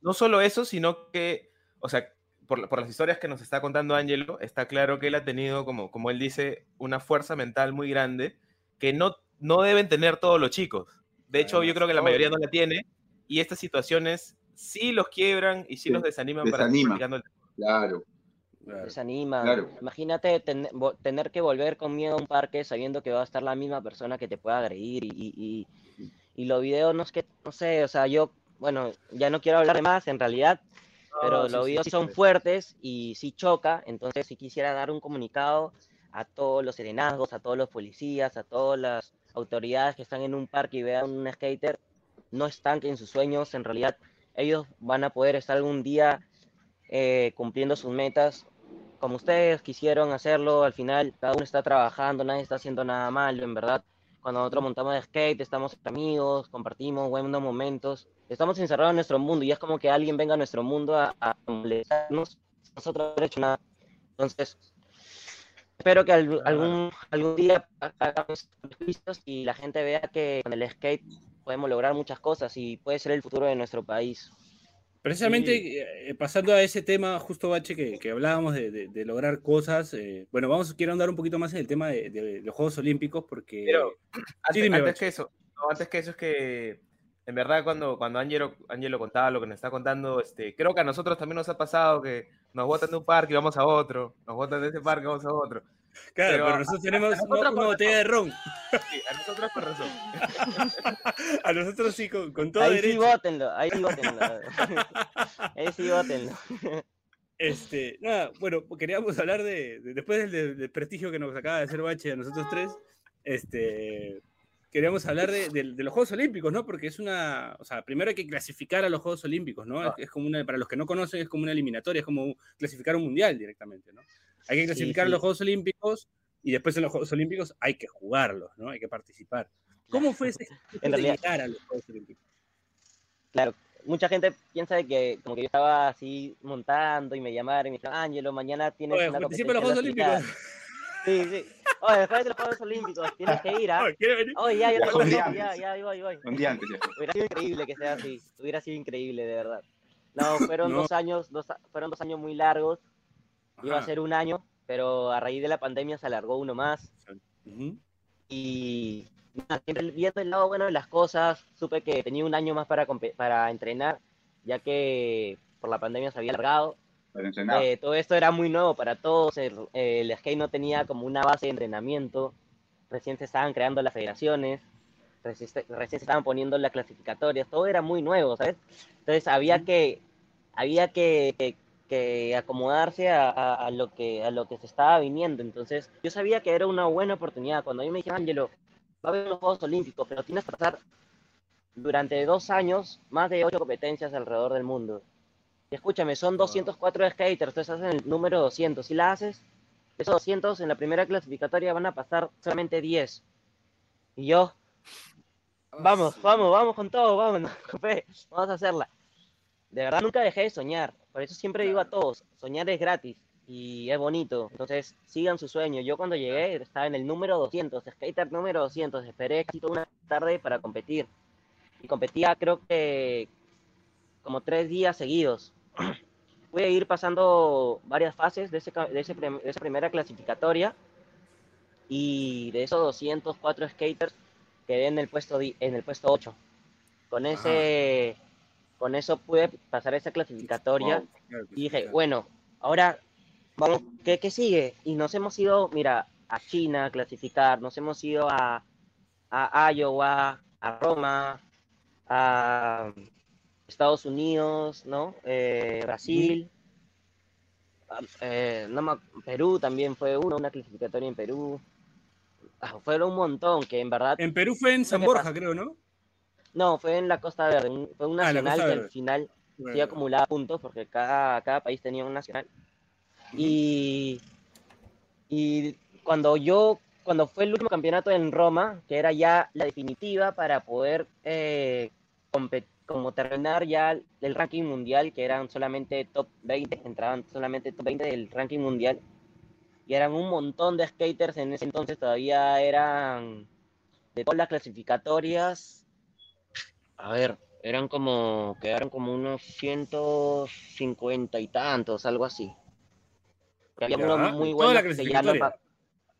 No solo eso, sino que, o sea, por, por, las historias que nos está contando Angelo, está claro que él ha tenido, como, como él dice, una fuerza mental muy grande que no, no deben tener todos los chicos. De hecho, yo creo que la mayoría no la tiene y estas situaciones sí los quiebran y sí, sí los desaniman desanima. para el Claro. Claro. desanima. Claro. Imagínate ten- tener que volver con miedo a un parque sabiendo que va a estar la misma persona que te pueda agredir y, y, y- y los videos no es que, no sé, o sea, yo, bueno, ya no quiero hablar de más en realidad, pero No, sí, los videos sí, sí son sí. fuertes y sí choca, entonces sí quisiera dar un comunicado a todos los serenazgos, a todos los policías, a todas las autoridades que están en un parque y vean un skater, no estanquen sus sueños, en realidad ellos van a poder estar algún día eh, cumpliendo sus metas como ustedes quisieron hacerlo, al final cada uno está trabajando, nadie está haciendo nada malo, en verdad. Cuando nosotros montamos de skate, estamos amigos, compartimos buenos momentos, estamos encerrados en nuestro mundo y es como que alguien venga a nuestro mundo a, a molestarnos, nosotros no hemos hecho nada. Entonces, espero que al- algún, algún día ha- hagamos juicios y la gente vea que con el skate podemos lograr muchas cosas y puede ser el futuro de nuestro país. Precisamente eh, pasando a ese tema, justo Bache, que, que hablábamos de, de- de lograr cosas. eh, bueno, vamos, quiero andar un poquito más en el tema de, de los Juegos Olímpicos, porque. Pero antes, dime, antes Bache. que eso, no, antes que eso es que en verdad cuando, cuando Angelo, Angelo contaba lo que nos está contando, este, creo que a nosotros también nos ha pasado que nos botan de un parque y vamos a otro, nos botan de ese parque y vamos a otro. Claro, pero nosotros a- tenemos a nosotros una, botella de ron. Sí, a nosotros por razón. A nosotros sí, con, con todo Ahí sí votenlo, ahí sí votenlo. ahí sí votenlo. Este, nada, bueno, queríamos hablar de, de- después del, prestigio que nos acaba de hacer Bache a nosotros tres, este, queríamos hablar de, de- de los Juegos Olímpicos, ¿no? Porque es una, o sea, primero hay que clasificar a los Juegos Olímpicos, ¿no? Es, es como una, para los que no conocen, es como una eliminatoria, es como clasificar un mundial directamente, ¿no? Hay que Sí, clasificar a sí. los Juegos Olímpicos y después en los Juegos Olímpicos hay que jugarlos, ¿no? Hay que participar. ¿Cómo fue ese En de realidad- llegar a los Juegos Olímpicos? Claro, mucha gente piensa de que como que yo estaba así montando y me llamaron y me dijeron, Ángelo, mañana tienes Oye, una en los competencia Juegos clasificada". Olímpicos. Sí, sí. Oye, después de los Juegos Olímpicos tienes que ir, ¿ah? Oye. Oye, ya, yo Ya, ya, antes. ya, ahí voy, ahí voy. Un día antes ya. Hubiera sido increíble que sea así, hubiera sido increíble, de verdad. No, fueron No. dos años, dos, fueron dos años muy largos, iba a Ajá. ser un año, pero a raíz de la pandemia se alargó uno más. Ujú. y nada, siempre viendo el lado bueno de las cosas, supe que tenía un año más para, para entrenar, ya que por la pandemia se había alargado. Eh, todo esto era muy nuevo para todos, el, el skate no tenía como una base de entrenamiento, recién se estaban creando las federaciones, recién, se- recién se estaban poniendo las clasificatorias, todo era muy nuevo, ¿sabes? Entonces había que, había que, que- que acomodarse a, a- a lo que, a lo que se estaba viniendo, entonces yo sabía que era una buena oportunidad, cuando a mí me dijeron, Angelo, va a haber los Juegos Olímpicos, pero tienes que pasar durante dos años más de ocho competencias alrededor del mundo. Y escúchame, son 204 skaters, tú estás en el número 200. Si la haces, esos 200 en la primera clasificatoria van a pasar solamente 10. Y yo, vamos, vamos, vamos con todo, vamos, vamos a hacerla. De verdad nunca dejé de soñar. Por eso siempre digo a todos, soñar es gratis y es bonito. Entonces, sigan su sueño. Yo cuando llegué estaba en el número 200, skater número 200. Esperé toda una tarde para competir. Y competía creo que como tres días seguidos. Pude ir pasando varias fases de, ese, de, ese de esa primera clasificatoria y de esos 204 skaters quedé en el puesto, en el puesto 8. Con, ese, con eso pude pasar esa clasificatoria Wow, claro que y dije, claro. bueno, ahora vamos, ¿qué, qué sigue? Y nos hemos ido, mira, a China a clasificar, nos hemos ido a, a Iowa, a Roma, a Estados Unidos, ¿no? Eh, Brasil, eh, no Perú también fue uno, una clasificatoria en Perú. Ah, fueron un montón que en verdad En Perú fue en San Borja, creo, ¿no? No fue en la Costa Verde un- fue un Ah, nacional que al final sí Bueno, acumulaba puntos porque cada, cada país tenía un nacional. Y, y cuando yo, cuando fue el último campeonato en Roma, que era ya la definitiva para poder eh, como terminar ya el ranking mundial, que eran solamente top 20, entraban solamente top 20 del ranking mundial, y eran un montón de skaters en ese entonces, todavía eran de todas las clasificatorias, a ver, eran como, quedaron como unos 150 y tantos, algo así. Que había unos muy buenos que ya no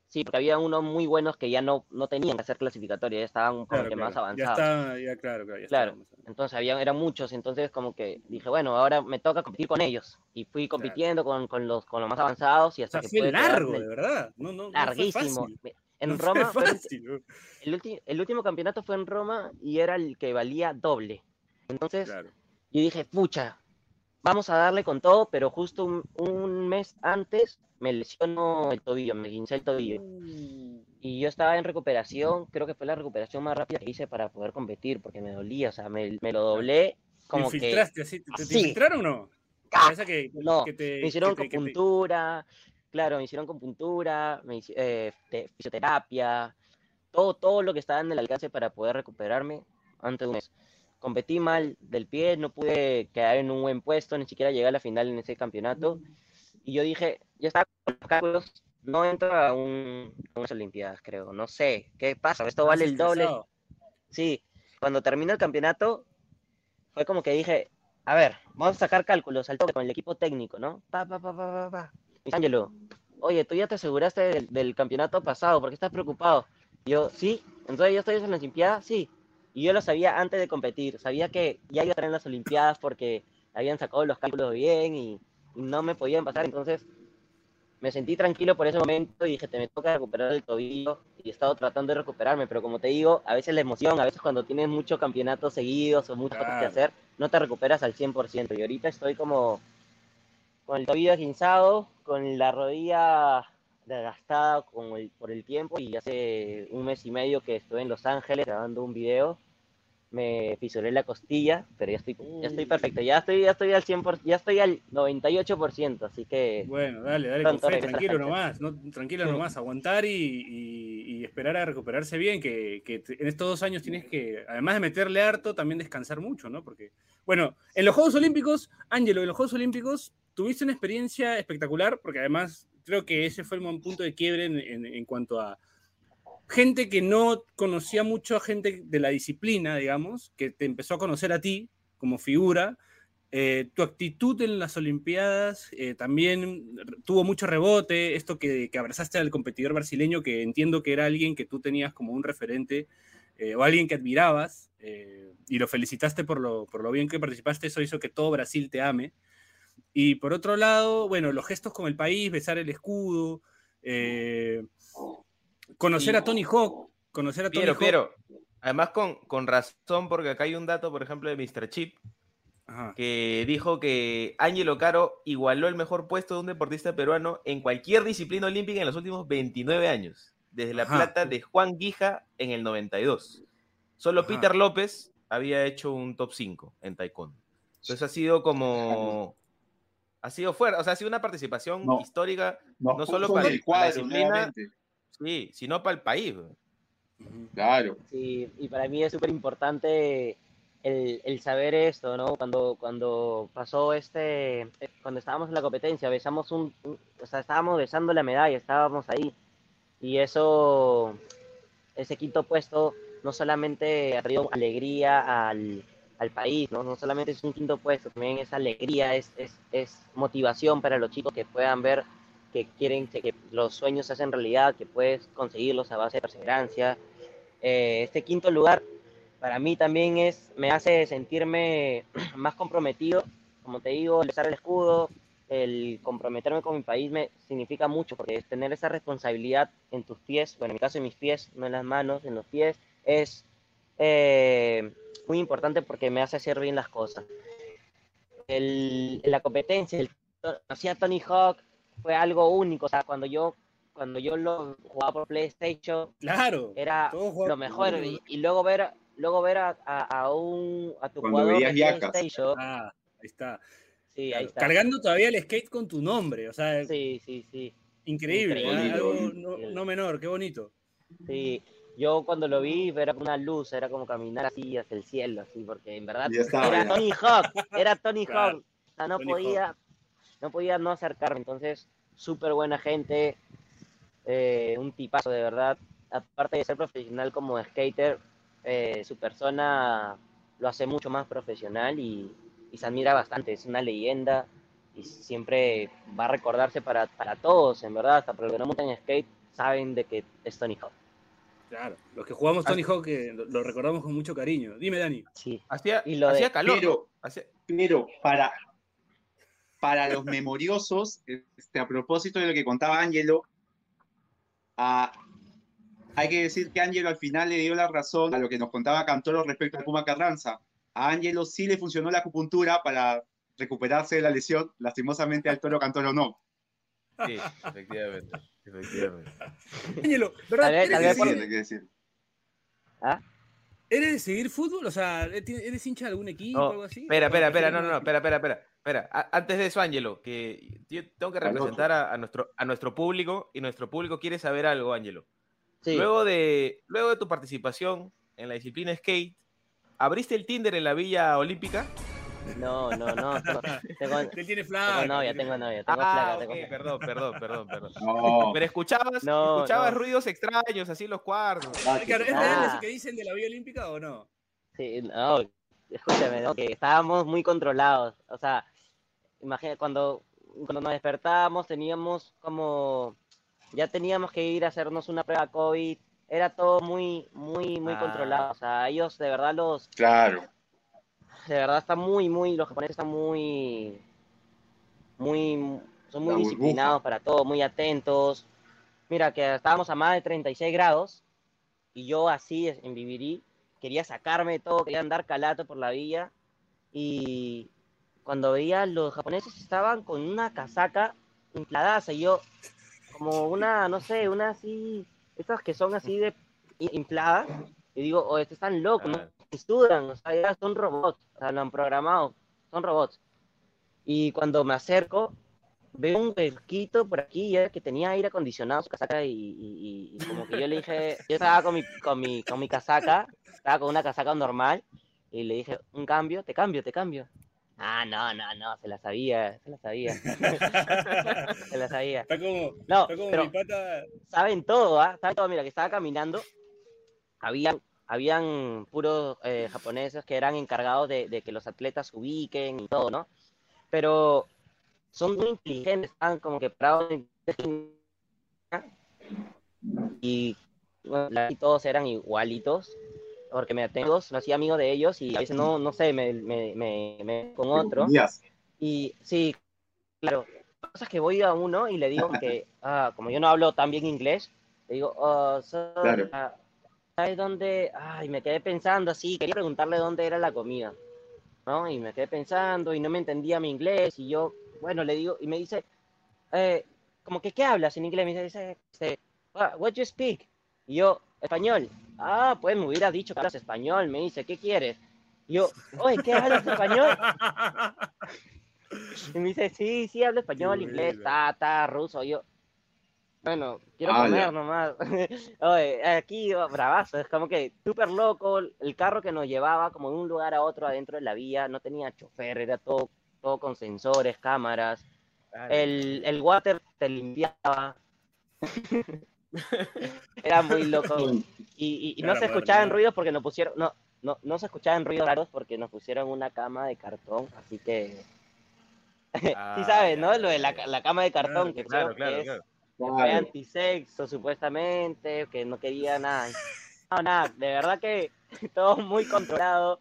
Sí, porque había unos muy buenos que ya no, no tenían que hacer clasificatoria, ya estaban como Claro, que más claro. Ya avanzados. está, ya claro, claro. ya Claro. está, Entonces había, eran muchos, entonces como que dije, bueno, ahora me toca competir con ellos. Y fui compitiendo con, con los, con los más avanzados y O hasta sea, que fue largo, de verdad. No, no, no fue larguísimo. fácil. En Roma, fue el- el, último campeonato fue en Roma y era el que valía doble. Entonces Claro. yo dije, pucha, vamos a darle con todo, pero justo un, un mes antes me lesionó el tobillo, me guincé el tobillo. Y yo estaba en recuperación, creo que fue la recuperación más rápida que hice para poder competir, porque me dolía, o sea, me, me lo doblé como ¿Te que... infiltraste así? ¿Te, te infiltraron o no? ¡Ah! Que, que- No, que te, me hicieron que que acupuntura, claro, me hicieron me hici- eh, te- fisioterapia, todo, todo lo que estaba en el alcance para poder recuperarme antes de un mes. Competí mal del pie, no pude quedar en un buen puesto, ni siquiera llegué a la final en ese campeonato. Y yo dije, ya estaba con los cálculos, no entro a, un, a unas Olimpiadas, creo, no sé, ¿qué pasa? Esto vale el doble. Sí, cuando terminó el campeonato, fue como que dije, a ver, vamos a sacar cálculos al toque con el equipo técnico, ¿no? Pa, pa, pa, pa, pa, pa. Ángelo, oye, tú ya te aseguraste del, del campeonato pasado, ¿por qué estás preocupado? Y yo, sí, entonces yo estoy en las Olimpiadas, sí. Y yo lo sabía antes de competir, sabía que ya iba a estar en las Olimpiadas porque habían sacado los cálculos bien y, y no me podían pasar, entonces me sentí tranquilo por ese momento y dije, te me toca recuperar el tobillo y he estado tratando de recuperarme, pero como te digo, a veces la emoción, a veces cuando tienes muchos campeonatos seguidos o muchas cosas que Claro. hacer, no te recuperas al 100%. Y ahorita estoy como con el tobillo esguinzado, con la rodilla desgastada con el- por el tiempo y hace un mes y medio que estuve en Los Ángeles grabando un video, me fisuré la costilla, pero ya estoy, ya estoy perfecto, ya estoy, ya estoy al 100%, ya estoy al 98%, así que Bueno, dale, dale, con fe, tranquilo nomás, no, tranquilo Sí. nomás, aguantar y, y- y esperar a recuperarse bien, que, que en estos dos años tienes que, además de meterle harto, también descansar mucho, ¿no? Porque, bueno, en los Juegos Olímpicos, Ángelo, en los Juegos Olímpicos tuviste una experiencia espectacular, porque además creo que ese fue el punto de quiebre en, en- cuanto a gente que no conocía mucho a gente de la disciplina, digamos, que te empezó a conocer a ti como figura. Eh, tu actitud en las Olimpiadas eh, también tuvo mucho rebote, esto que, que abrazaste al competidor brasileño, que entiendo que era alguien que tú tenías como un referente eh, o alguien que admirabas, y lo felicitaste por lo, por lo bien que participaste, eso hizo que todo Brasil te ame. Y por otro lado, bueno, los gestos con el país, besar el escudo, eh, conocer Y- a Tony Hawk, conocer a Tony Pero, Hawk. pero, además con, con razón, porque acá hay un dato, por ejemplo, de Mr. Chip, Ajá. que dijo que Ángelo Caro igualó el mejor puesto de un deportista peruano en cualquier disciplina olímpica en los últimos 29 años, desde la Ajá. plata de Juan Guija en el 92. Solo Ajá. Peter López había hecho un top 5 en taekwondo. Entonces ha sido como... Ha sido fuerte, o sea, ha sido una participación No. histórica, Nos No solo para el- cuadro la sí, sino para el país. Claro. Sí, y para mí es súper importante el, el saber esto, ¿no? Cuando, cuando pasó este, cuando estábamos en la competencia, besamos un, un- o sea, estábamos besando la medalla, estábamos ahí. Y eso, ese quinto puesto, no solamente ha traído alegría al, al país, ¿no? No solamente es un quinto puesto, también es alegría, es, es, es motivación para los chicos que puedan ver que quieren que los sueños se hacen realidad, que puedes conseguirlos a base de perseverancia. Eh, este quinto lugar para mí también es, me hace sentirme más comprometido. Como te digo, el besar el escudo, el comprometerme con mi país me significa mucho, porque tener esa responsabilidad en tus pies, bueno, en mi caso en mis pies, no en las manos, en los pies, es eh, muy importante porque me hace hacer bien las cosas. El, la competencia, el conocí a Tony Hawk, fue algo único, o sea, cuando yo, cuando yo lo jugaba por PlayStation, Claro. era lo mejor y, y luego ver luego ver a, a, a un a tu Cuando jugador de. PlayStation Ah, ahí está. sí ahí Claro, está Cargando todavía el skate con tu nombre, o sea, sí sí sí increíble, Increíble. ¿eh? Algo no, no menor, qué bonito. sí yo cuando lo vi era una luz era como caminar así hacia el cielo así porque en verdad estaba, era ya. Tony Hawk era Tony Claro, Hawk. O sea, no Tony podía no podía no acercarme. Entonces súper buena gente eh, un tipazo de verdad. Aparte de ser profesional como skater eh, su persona lo hace mucho más profesional y, y se admira bastante, es una leyenda y siempre va a recordarse para, para todos, en verdad, hasta para los que no montan skate, saben de que es Tony Hawk. Claro, los que jugamos Tony Hawk eh, lo, recordamos con mucho cariño. Dime, Dani. Sí. Hacía, Y lo de- hacía calor. Pero- ¿no? Hacía- Pero para, para los memoriosos, este, a propósito de lo que contaba Ángelo, ah, hay que decir que Ángelo al final le dio la razón a lo que nos contaba Cantoro respecto al Puma Carranza. A Ángelo sí le funcionó la acupuntura para recuperarse de la lesión, lastimosamente al Toro Cantoro no. Sí, efectivamente. efectivamente. Ángelo, ¿verdad? Vez- ¿Eres, de seguir, decir. ¿Ah? eres de seguir fútbol? O sea, ¿eres hincha de algún equipo o algo así? espera, espera, ¿O espera, no, no, no, espera, espera, espera. espera. A- Antes de eso, Ángelo, que yo tengo que representar a, a nuestro, a nuestro público y nuestro público quiere saber algo, Ángelo. Sí. Luego, de, luego de tu participación en la disciplina skate, ¿abriste el Tinder en la Villa Olímpica? No, no, no. Tengo, tengo, tiene tengo flaca. novia, tengo novia, tengo Ah, ok, tengo placa. perdón, perdón, perdón, perdón. No, Pero escuchabas, No, escuchabas no. ruidos extraños, así en los cuartos. Claro, ¿Es real Ah. eso que dicen de la Vía Olímpica o no? Sí, no, escúchame, ¿no? que estábamos muy controlados. O sea, imagina, cuando, cuando nos despertábamos teníamos como, ya teníamos que ir a hacernos una prueba COVID. Era todo muy, muy, muy Ah. controlado. O sea, ellos de verdad los, claro. De verdad están muy, muy, los japoneses están muy, muy, son muy disciplinados para todo, muy atentos. Mira, que estábamos a más de 36 grados y yo así en Vivirí quería sacarme de todo, quería andar calato por la villa y cuando veía los japoneses estaban con una casaca infladaza y yo como una, no sé, una así, estas que son así de infladas y digo, oh, estos están locos, ¿no? Ah, estudian, o sea, ya son robots, o sea, lo han programado, son robots. Y cuando me acerco, veo un huequito por aquí ya que tenía aire acondicionado su casaca y, y- y- como que yo le dije, yo estaba con mi, con mi, con mi casaca, estaba con una casaca normal y le dije, un cambio, te cambio, te cambio. Ah, no, no, no, se la sabía, se la sabía, se la sabía. Está como, No, está como pero mi pata. saben todo, ¿ah? Saben todo. Mira, que estaba caminando, habían, habían puros eh, japoneses que eran encargados de, de que los atletas se ubiquen y todo, ¿no? Pero son muy inteligentes, están como que parados en- y, bueno, y todos eran igualitos, porque me tengo, no hacía amigo de ellos y a veces no, no sé, me, me, me, me con otro. Y sí, claro. La cosa es que voy a uno y le digo que, ah, como yo no hablo tan bien inglés, le digo, oh, so- Claro. ah, ¿sabes dónde? Ay, me quedé pensando así, quería preguntarle dónde era la comida, ¿no? Y me quedé pensando y no me entendía mi inglés y yo, bueno, le digo, y me dice, eh, como que, ¿qué hablas en inglés? Me dice, este, "Ah, what you speak? Y yo, español. Ah, pues me hubiera dicho que hablas español, me dice, ¿qué quieres? Y yo, oye, ¿qué hablas español? Y me dice, sí, sí, hablo español, inglés, ta, ta, ruso. Yo, bueno, quiero Ala. comer nomás. Oye, aquí, oh, bravazo, es como que súper loco. El carro que nos llevaba como de un lugar a otro adentro de la vía, no tenía chofer, era todo, todo con sensores, cámaras. ah, El, el water te limpiaba. Era muy loco. Y, y- y no Claro, se escuchaban ruidos porque nos pusieron, no, no, no se escuchaban ruidos raros porque nos pusieron una cama de cartón, así que sí Ah, sabes, ¿no? Lo de la, la cama de cartón, Claro, que Claro, creo que claro, es fue antisexo supuestamente, que no quería nada. No, nada, de verdad que todo muy controlado.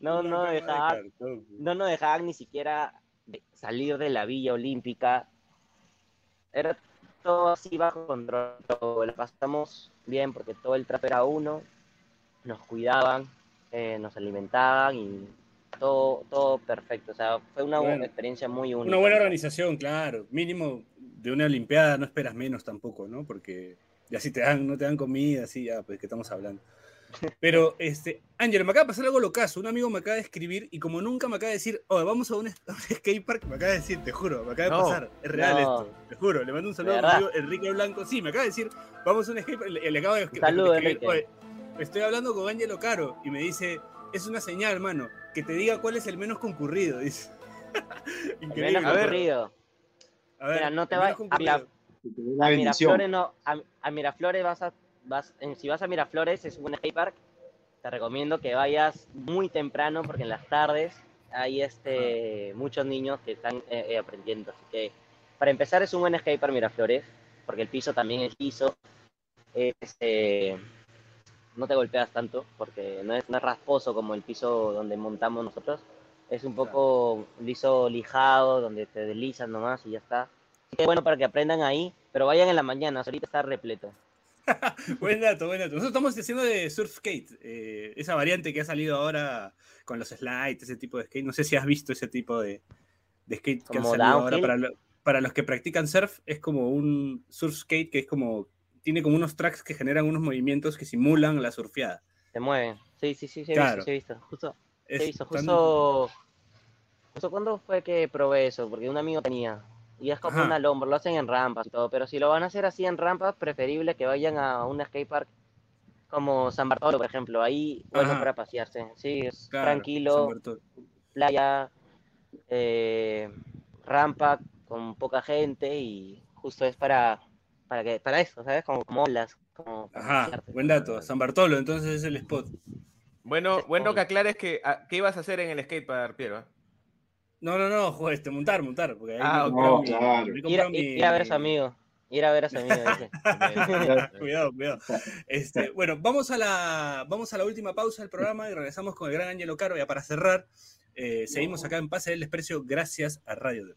No, no de dejaban, cartón. no nos dejaban ni siquiera salir de la Villa Olímpica. Era todo así bajo control. La pasamos bien porque todo el trato era uno. Nos cuidaban, eh, nos alimentaban y todo, todo perfecto. O sea, fue una Bueno, experiencia muy única. Una buena organización, claro. Mínimo de una Olimpiada no esperas menos tampoco, ¿no? Porque ya si te dan, no te dan comida, así ya, pues que estamos hablando. Pero, este, Ángel, me acaba de pasar algo locazo. Un amigo me acaba de escribir y como nunca me acaba de decir, oh, vamos a un, a un skatepark, me acaba de decir, te juro, me acaba de No. pasar. Es real No. esto, te juro. Le mando un saludo a mi ¿Verdad? amigo Enrique Blanco. Sí, me acaba de decir, vamos a un skatepark. Le, le acabo de saludo, de escribir, Enrique. "Oye, estoy hablando con Ángelo Caro y me dice, es una señal, hermano, que te diga cuál es el menos concurrido. Dice. Increíble. Menos A ver. concurrido. A ver, Mira, no te el va menos concurrido. a, La a. Miraflores no, a, a Miraflores vas a, vas, en- si vas a Miraflores es un skatepark, te recomiendo que vayas muy temprano porque en las tardes hay este muchos niños que están eh, eh, aprendiendo, así que para empezar es un buen skatepark Miraflores. porque el piso también es liso. Este, no te golpeas tanto, porque no es, no es rasposo como el piso donde montamos nosotros. Es un poco liso, lijado, donde te deslizas nomás y ya está. Así que bueno para que aprendan ahí, pero vayan en la mañana, ahorita está repleto. buen dato, buen dato. Nosotros estamos haciendo de surf skate, eh, esa variante que ha salido ahora con los slides, ese tipo de skate. No sé si has visto ese tipo de, de skate que ha Como salido ahora para, lo- para los que practican surf. Es como un surf skate que es como tiene como unos tracks que generan unos movimientos que simulan la surfeada. Se mueven. Sí, sí, sí, sí, he Claro. he visto. Justo, he visto. tan- Justo, justo cuando fue que probé eso, porque un amigo tenía. Y es como una lombra, lo hacen en rampas y todo, pero si lo van a hacer así en rampas, preferible que vayan a un skatepark como San Bartolo, por ejemplo, ahí bueno Ajá. para pasearse, sí, es claro, tranquilo, playa, eh, rampa con poca gente y justo es para para que para eso, ¿sabes? Como, como olas, como Ajá, pasearte. buen dato. San Bartolo, entonces es el spot. Bueno, bueno que aclares que, ah, qué ibas a hacer en el skatepark, Piero. No, no, no, joder, este, montar, montar. Porque ahí Ah, No, mi- claro. Ir, a- mi- ir a ver a su amigo, ir a ver a su amigo, dice. cuidado, cuidado. Este, bueno, vamos a, la, vamos a la última pausa del programa y regresamos con el gran Ángelo Caro. Ya para cerrar, eh, seguimos acá en Pase del Desprecio gracias a Radio Dep.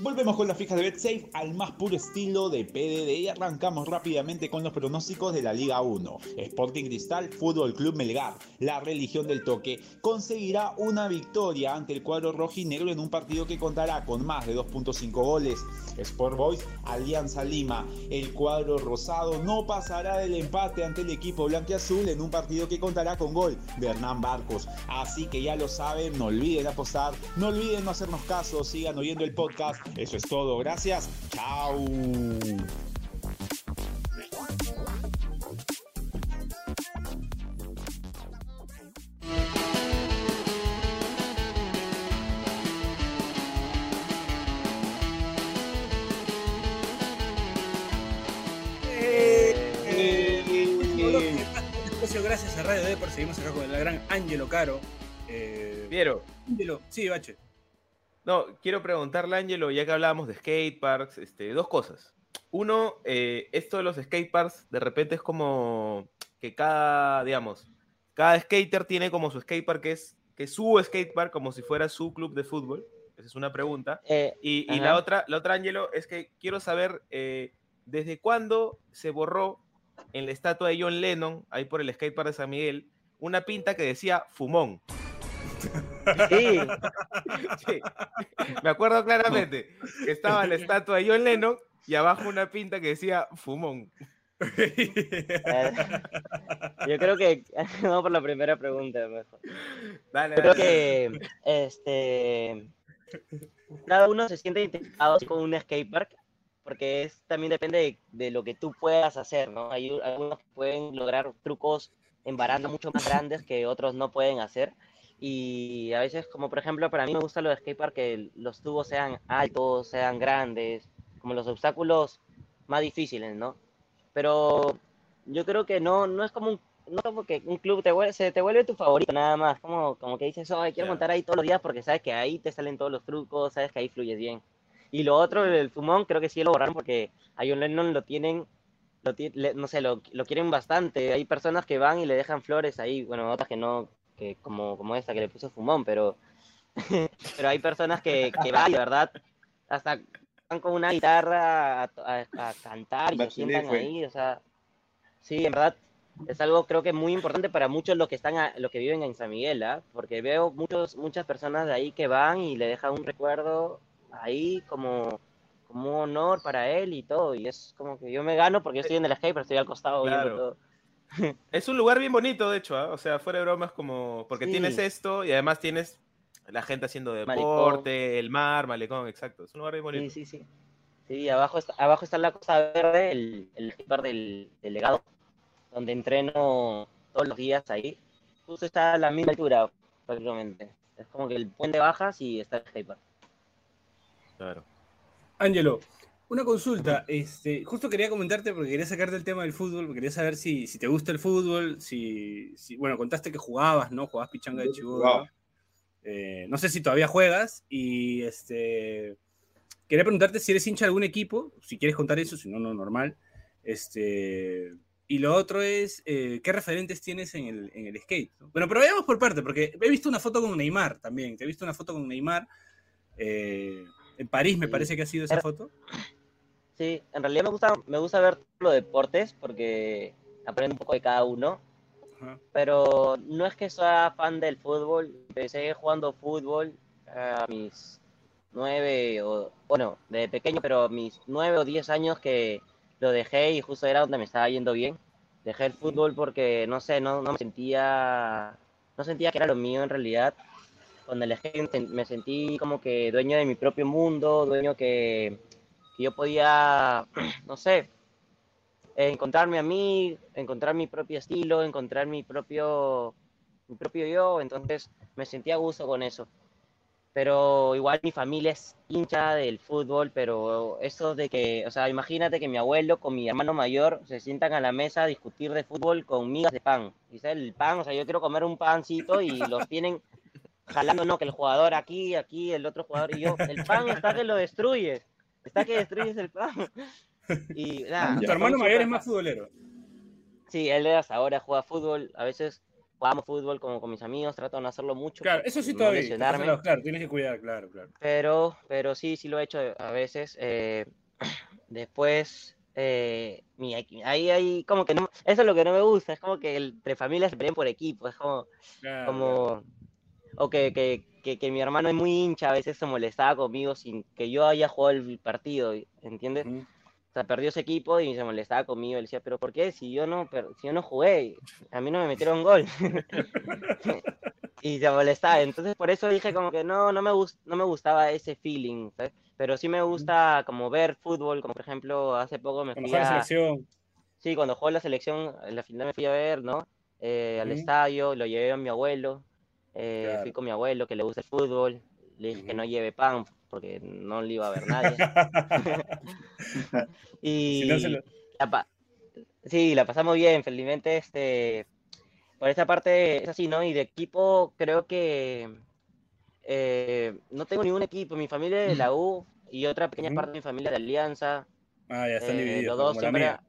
Volvemos con las fijas de BetSafe al más puro estilo de PDD y arrancamos rápidamente con los pronósticos de la Liga 1. Sporting Cristal, Fútbol Club Melgar, la religión del toque, conseguirá una victoria ante el cuadro rojinegro en un partido que contará con más de 2.5 goles. Sport Boys, Alianza Lima, el cuadro rosado no pasará del empate ante el equipo blanquiazul en un partido que contará con gol de Hernán Barcos. Así que ya lo saben, no olviden apostar, no olviden no hacernos caso, sigan oyendo el podcast. Eso es todo, gracias. Chao. Gracias a Radio Dep. Seguimos acá con el gran Ángelo Caro. Eh, Piero, Ángelo, sí, Bache. No, quiero preguntarle a Angelo, ya que hablábamos de skateparks, este, dos cosas. Uno, eh, esto de los skateparks, de repente es como que cada, digamos, cada skater tiene como su skatepark que es, que es su skatepark, como si fuera su club de fútbol. Esa es una pregunta. Eh, Y, la otra, la otra, Angelo, es que quiero saber eh, desde cuándo se borró en la estatua de John Lennon, ahí por el skatepark de San Miguel, una pinta que decía fumón. Sí, Sí. Me acuerdo claramente que estaba la estatua de John Lennon y abajo una pinta que decía fumón. yo creo que vamos por la primera pregunta mejor. Dale, Yo creo que este cada uno se siente identificado con un skatepark porque es también depende de, de lo que tú puedas hacer, ¿no? Hay algunos que pueden lograr trucos en barandas mucho más grandes que otros no pueden hacer. Y a veces, como por ejemplo, para mí me gusta lo de skatepark que los tubos sean altos, sean grandes, como los obstáculos más difíciles, ¿no? Pero yo creo que no, no es como un, no como que un club te vuelve, se te vuelve tu favorito nada más, como, como que dices, oh, quiero Claro. montar ahí todos los días porque sabes que ahí te salen todos los trucos, sabes que ahí fluyes bien. Y lo otro, el fumón, creo que sí lo borraron porque a John Lennon lo tienen, lo no sé, lo, lo quieren bastante. Hay personas que van y le dejan flores ahí, bueno, otras que no, que como, como esta que le puso fumón, pero, pero hay personas que, que van de verdad hasta van con una guitarra a, a- a cantar y se sientan ahí, o sea, sí, en verdad es algo creo que muy importante para muchos los que están a- los que viven en San Miguel, ¿ah? Porque veo muchos muchas personas de ahí que van y le dejan un recuerdo ahí como como un honor para él y todo y es como que yo me gano porque yo estoy en el skate pero estoy al costado viendo Claro. todo. Es un lugar bien bonito, de hecho, ¿ah? o sea, fuera de bromas, como porque Sí. tienes esto y además tienes la gente haciendo Malecón. deporte, el mar, malecón, exacto. Es un lugar bien bonito. Sí, sí, sí. Sí, abajo está, abajo está la Costa Verde, el, el skatepark del, del legado, donde entreno todos los días ahí. Justo está a la misma altura, prácticamente. Es como que el puente bajas y está el skatepark. Claro. Ángelo, Una consulta, este, justo quería comentarte porque quería sacarte el tema del fútbol, porque quería saber si, si te gusta el fútbol, si, si- bueno, contaste que jugabas, ¿no? Jugabas pichanga de chivo. Jugaba. no sé si todavía juegas y este, quería preguntarte si eres hincha de algún equipo, si quieres contar eso, si no, no, normal. Este, y lo otro es, eh, ¿qué referentes tienes en el, en el skate? no? Bueno, pero vayamos por parte, porque he visto una foto con Neymar también, te he visto una foto con Neymar. eh, en París me parece que ha sido esa foto. Sí, en realidad me gusta, me gusta ver los deportes porque aprendo un poco de cada uno, Ajá. pero no es que sea fan del fútbol. Empecé jugando fútbol a mis nueve o, bueno, de pequeño, pero a mis nueve o diez años que lo dejé y justo era donde me estaba yendo bien. Dejé el fútbol porque, no sé, no, no me sentía, no sentía que era lo mío en realidad. Skate sen- me sentí como que dueño de mi propio mundo, dueño que, yo podía, no sé, encontrarme a mí, encontrar mi propio estilo, encontrar mi propio, mi propio yo, entonces me sentía a gusto con eso. Pero igual mi familia es hincha del fútbol, pero eso de que, o sea, imagínate que mi abuelo con mi hermano mayor se sientan a la mesa a discutir de fútbol con migas de pan. Dice el pan, o sea, yo quiero comer un pancito y los tienen jalando, no, que el jugador aquí, aquí, el otro jugador, y yo, el pan está que lo destruyes, está que destruyes el pan. Y nada, Tu hermano mayor es más futbolero. Sí, él hasta ahora juega fútbol, a veces jugamos fútbol como con mis amigos, trato de no hacerlo mucho. Claro, eso sí no todavía. lesionarme, Claro, claro, tienes que cuidar, claro, claro. pero, pero sí, sí lo he hecho a veces. eh, después, eh, mi- ahí, ahí, como que no, eso es lo que no me gusta, es como que entre familias se pelean por equipo, es como, claro. como o que, que, que, que mi hermano es muy hincha, a veces se molestaba conmigo sin que yo haya jugado el partido, ¿entiendes? Ujú. O sea, perdió ese equipo y se molestaba conmigo, él decía, pero ¿por qué? Si yo no, si yo no jugué, a mí no me metieron gol. y se molestaba, entonces por eso dije como que no, no me, no me gustaba ese feeling, ¿sabes? Pero sí me gusta como ver fútbol, como por ejemplo hace poco me Cuando fui juega la a... selección. Sí, cuando jugó la selección, en la final me fui a ver, ¿no? Eh, al estadio, lo llevé a mi abuelo, eh, Claro. fui con mi abuelo que le gusta el fútbol, le dije que no lleve pan porque no le iba a ver nadie. y Si no se lo- la pa- sí, la pasamos bien, felizmente, este, por esa parte es así, ¿no? Y de equipo creo que eh, no tengo ningún equipo, mi familia es de la U y otra pequeña parte de mi familia de Alianza. Ah, ya están Eh, divididos, los dos como la siempre.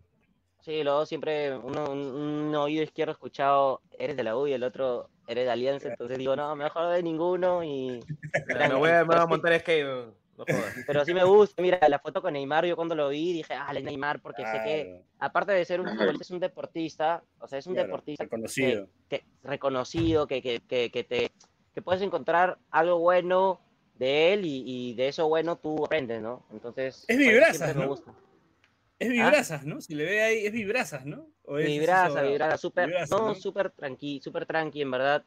Sí, los dos siempre, uno, un, un oído izquierdo escuchado, eres de la U y el otro eres de Alianza, entonces digo, no, mejor de ninguno y... Me voy a, me voy a montar skate, no, no. Pero sí me gusta, mira, la foto con Neymar, yo cuando lo vi dije, ah, es Neymar, porque sé que, Claro, aparte de ser un futbolista, es un deportista, o sea, es un claro, deportista reconocido. que, reconocido, que, que, que, que te, que puedes encontrar algo bueno de él y, y de eso bueno tú aprendes, ¿no? Entonces, Es eso vibrazas, siempre me ¿no? gusta. Es vibrazas, ¿no? Si le ve ahí, es vibrazas, ¿no? ¿O es Vibraza, eso- vibraza, súper, Vibraza, no, ¿no? súper tranqui, súper tranqui, en verdad.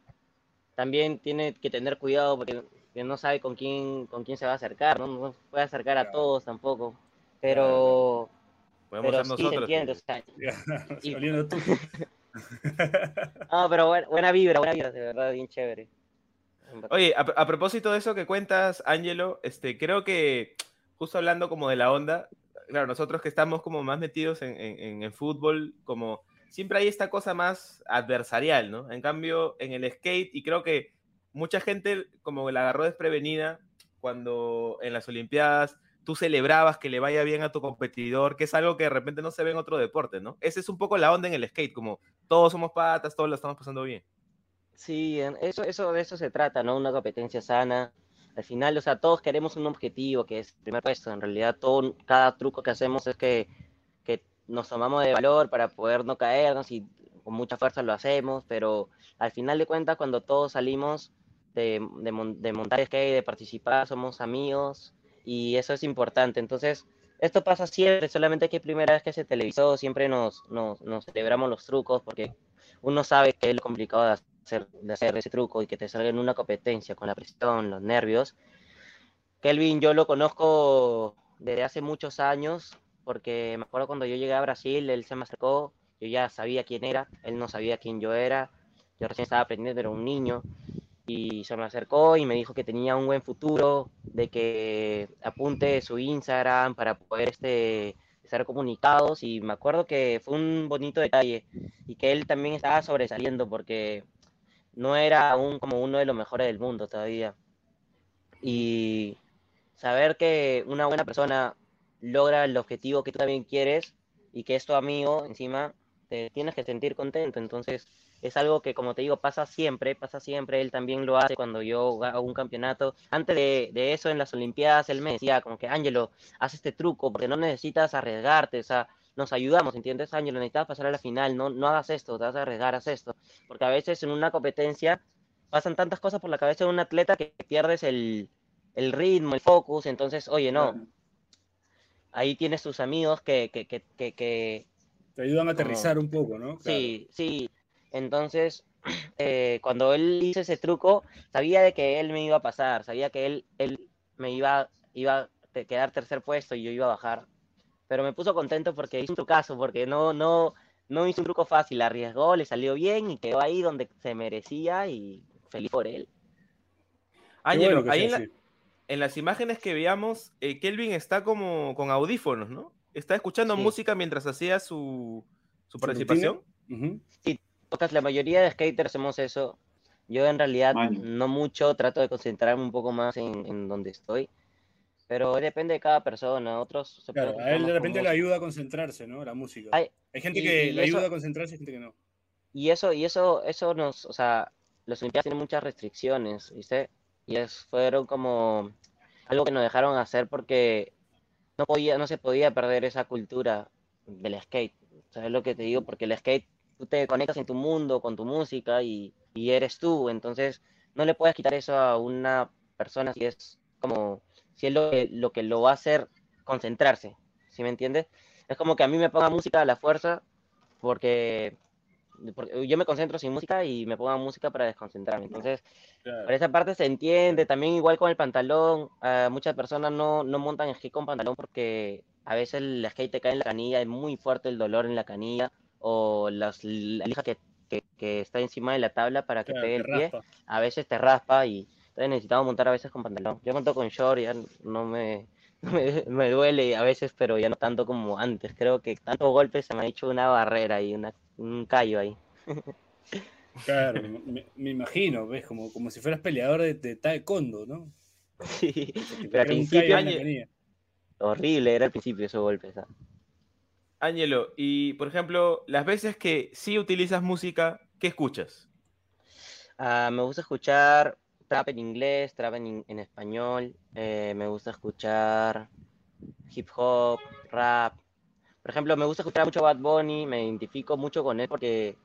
También tiene que tener cuidado porque que no sabe con quién, con quién se va a acercar, ¿no? No se puede acercar a todos tampoco. Pero, Podemos pero ser sí se entiende, o sea, Y- tú. no, pero buena, buena vibra, buena vibra, de verdad, bien chévere. Oye, a, a propósito de eso que cuentas, Ángelo, este, creo que justo hablando como de la onda, claro, nosotros que estamos como más metidos en, en- fútbol, como siempre hay esta cosa más adversarial, ¿no? En cambio, en el skate, y creo que mucha gente como la agarró desprevenida cuando en las Olimpiadas tú celebrabas que le vaya bien a tu competidor, que es algo que de repente no se ve en otro deporte, ¿no? Esa es un poco la onda en el skate, como todos somos patas, todos lo estamos pasando bien. Sí, eso, eso, de eso se trata, ¿no? Una competencia sana. Al final, o sea, todos queremos un objetivo que es el primer puesto. En realidad, todo, cada truco que hacemos es que, que nos tomamos de valor para poder no caernos y con mucha fuerza lo hacemos, pero al final de cuentas, cuando todos salimos de, de, de montar skate, de participar, somos amigos y eso es importante. Entonces, esto pasa siempre, solamente que primera vez que se televisó, siempre nos, nos, nos celebramos los trucos porque uno sabe que es lo complicado de hacer, de hacer ese truco y que te salga en una competencia con la presión, los nervios. Kelvin yo lo conozco desde hace muchos años porque me acuerdo cuando yo llegué a Brasil, él se me acercó, yo ya sabía quién era, él no sabía quién yo era, yo recién estaba aprendiendo, era un niño y se me acercó y me dijo que tenía un buen futuro, de que apunte su Instagram para poder este, estar comunicados y me acuerdo que fue un bonito detalle y que él también estaba sobresaliendo porque no era aún como uno de los mejores del mundo todavía. Y saber que una buena persona logra el objetivo que tú también quieres y que es tu amigo, encima te tienes que sentir contento. Entonces, es algo que, como te digo, pasa siempre, pasa siempre. Él también lo hace cuando yo hago un campeonato. Antes de, eso, en las Olimpiadas, él me decía como que, Ángelo, haz este truco porque no necesitas arriesgarte, o sea, nos ayudamos, ¿entiendes, Ángelo? Necesitas pasar a la final, no, no hagas esto, te vas a arriesgar, haz esto. Porque a veces en una competencia pasan tantas cosas por la cabeza de un atleta que pierdes el, el ritmo, el focus. Entonces, oye, no. Ahí tienes tus amigos que, que, que, que, que Te ayudan a aterrizar un poco, ¿no? Claro. Sí, sí. Entonces, eh, cuando él hizo ese truco, sabía de que él me iba a pasar, sabía que él, él me iba, iba a quedar tercer puesto y yo iba a bajar. Pero me puso contento porque hizo un trucazo, porque no, no, no hizo un truco fácil, arriesgó, le salió bien y quedó ahí donde se merecía y feliz por él. Ángelo, bueno que ahí en, la- en las imágenes que veamos, eh, Kelvin está como con audífonos, ¿no? Está escuchando Sí. música mientras hacía su, su ¿Su participación. Pocas- La mayoría de skaters hacemos eso. Yo en realidad Maño. no mucho, trato de concentrarme un poco más en, en donde estoy. Pero depende de cada persona. Otros se Claro, a él de repente le ayuda a concentrarse, ¿no? La música. Ay, Hay gente y- que y le eso- ayuda a concentrarse y gente que no. Y eso, y eso, eso nos, o sea, los Olimpiadas tienen muchas restricciones, ¿viste? Y es, fueron como algo que nos dejaron hacer porque no podía, no se podía perder esa cultura del skate. ¿Sabes lo que te digo? Porque el skate, tú te conectas en tu mundo con tu música y, y eres tú. Entonces, no le puedes quitar eso a una persona si es como, si es lo que lo, que lo va a hacer concentrarse. ¿Sí me entiendes? Es como que a mí me ponga música a la fuerza porque porque yo me concentro sin música y me pongo música para desconcentrarme. Entonces, Claro. por esa parte se entiende. También igual con el pantalón, muchas personas no, no montan skate con pantalón porque a veces el skate te cae en la canilla, es muy fuerte el dolor en la canilla o las, la lija que, que, que está encima de la tabla para que Claro, pegue el pie, raspa. a veces te raspa y entonces necesitamos montar a veces con pantalón. Yo monto con short, ya no me, no me, me duele a veces, pero ya no tanto como antes. Creo que tantos golpes se me ha hecho una barrera y una, un callo ahí. Claro, me, me imagino, ¿ves? Como, como si fueras peleador de, de taekwondo, ¿no? Sí, pero al principio horrible era al principio esos golpes. ¿ah? Ángelo, y por ejemplo, las veces que sí utilizas música, ¿qué escuchas? Ah, me gusta escuchar trap en inglés, trap en, en español. eh, me gusta escuchar hip hop, rap. Por ejemplo, me gusta escuchar mucho Bad Bunny, me identifico mucho con él porque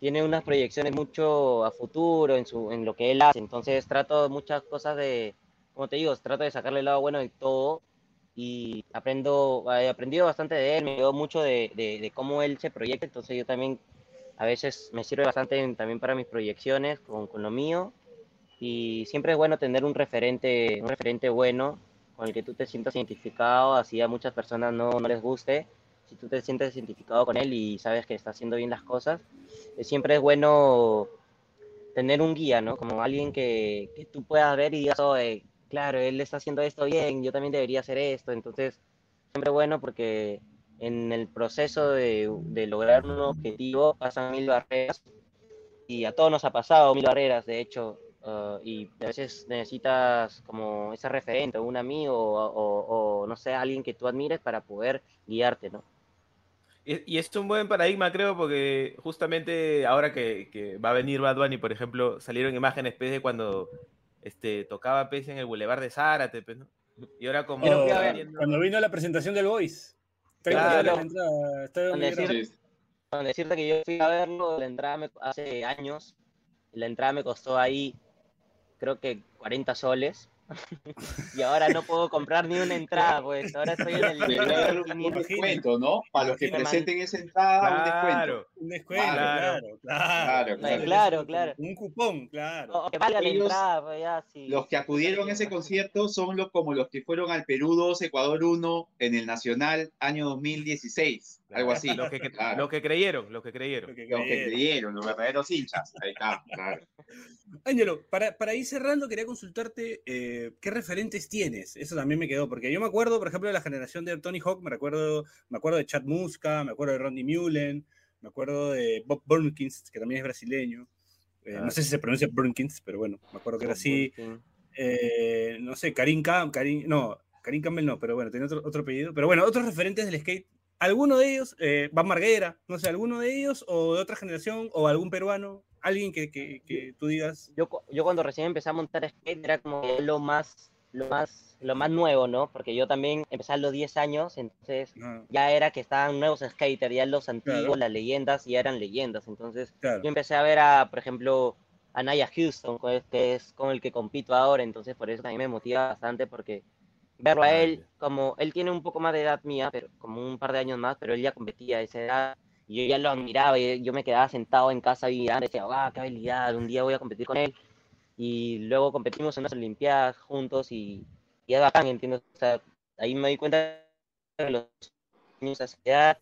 tiene unas proyecciones mucho a futuro en, su, en lo que él hace. Entonces trato muchas cosas de, como te digo, trato de sacarle el lado bueno de todo y aprendo, he aprendido bastante de él, me veo mucho de, de, de cómo él se proyecta. Entonces yo también a veces me sirve bastante también para mis proyecciones con, con lo mío y siempre es bueno tener un referente, un referente bueno con el que tú te sientas identificado, así a muchas personas no, no les guste, si tú te sientes identificado con él y sabes que está haciendo bien las cosas, eh, siempre es bueno tener un guía, ¿no? Como alguien que, que tú puedas ver y digas, oh, eh, claro, él está haciendo esto bien, yo también debería hacer esto, entonces siempre bueno porque en el proceso de, de lograr un objetivo pasan mil barreras y a todos nos ha pasado mil barreras, de hecho, uh, y a veces necesitas como ese referente, un amigo o, o- o, no sé, alguien que tú admires para poder guiarte, ¿no? Y, y es un buen paradigma, creo, porque justamente ahora que, que va a venir Bad Bunny, por ejemplo, salieron imágenes pues, de cuando este, tocaba pues, en el Boulevard de Zárate, pues, ¿no? Y ahora como... Oh, Cuando vino la presentación del Voice. Claro. decir-. Con decirte que yo fui a verlo, la entrada me, hace años, la entrada me costó ahí, creo que 40 soles, y ahora no puedo comprar ni una entrada, pues ahora estoy en el un, un 500. descuento, ¿no? Para los que Imagínate. presenten esa entrada, un descuento. Un descuento, Claro. claro, claro. Claro, claro. Claro, Un cupón, claro. O, o que valga la Ellos- entrada, pues ya sí. Los que acudieron a ese concierto son los como los que fueron al Perú 2, Ecuador 1 en el Nacional año 2016, algo así. Los que, cre- Claro. los que creyeron, los que creyeron. Que Los que creyeron. creyeron, los verdaderos hinchas. Ahí está, claro. Ángelo, para, para ir cerrando, quería consultarte eh, qué referentes tienes. Eso también me quedó, porque yo me acuerdo, por ejemplo, de la generación de Tony Hawk, me recuerdo, me acuerdo de Chad Muska, me acuerdo de Rodney Mullen, me acuerdo de Bob Burnkins, que también es brasileño. Eh, Ah, no sé si se pronuncia Burnkins, pero bueno, me acuerdo que era así. Sí. Eh, no sé, Karim Cam, Karim, no, Karim Campbell no, pero bueno, tiene otro, otro apellido. Pero bueno, otros referentes del skate. ¿Alguno de ellos, eh, Van Marguera, no sé, alguno de ellos, o de otra generación, o algún peruano, alguien que, que, que tú digas, Yo, yo cuando recién empecé a montar skate era como lo más, lo más, lo más nuevo, ¿no? Porque yo también empecé a los 10 años, entonces ah, ya era que estaban nuevos skaters, ya los antiguos, Claro. las leyendas, ya eran leyendas. Entonces claro, yo empecé a ver a, por ejemplo, a Naya Houston, que es con el que compito ahora, entonces por eso también me motiva bastante porque verlo a él, como él tiene un poco más de edad mía, pero como un par de años más, pero él ya competía a esa edad, y yo ya lo admiraba, y yo me quedaba sentado en casa y decía, ah, qué habilidad, un día voy a competir con él, y luego competimos en unas olimpiadas juntos, y, y es bacán, entiendo, o sea, ahí me di cuenta de los niños a esa edad,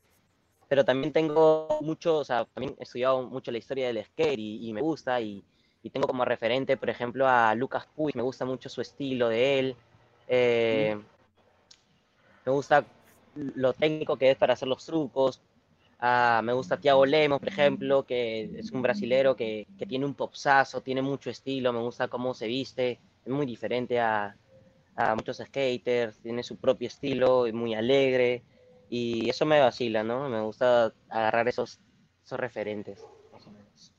pero también tengo mucho, o sea, también he estudiado mucho la historia del skate y, y me gusta y, y tengo como referente, por ejemplo, a Lucas Puig, me gusta mucho su estilo de él, eh, me gusta lo técnico que es para hacer los trucos, ah, me gusta Thiago Lemos, por ejemplo, que es un brasilero que, que tiene un popsazo, tiene mucho estilo, me gusta cómo se viste, es muy diferente a, a muchos skaters, tiene su propio estilo, es muy alegre y eso me vacila, ¿no? Me gusta agarrar esos, esos referentes. más o menos.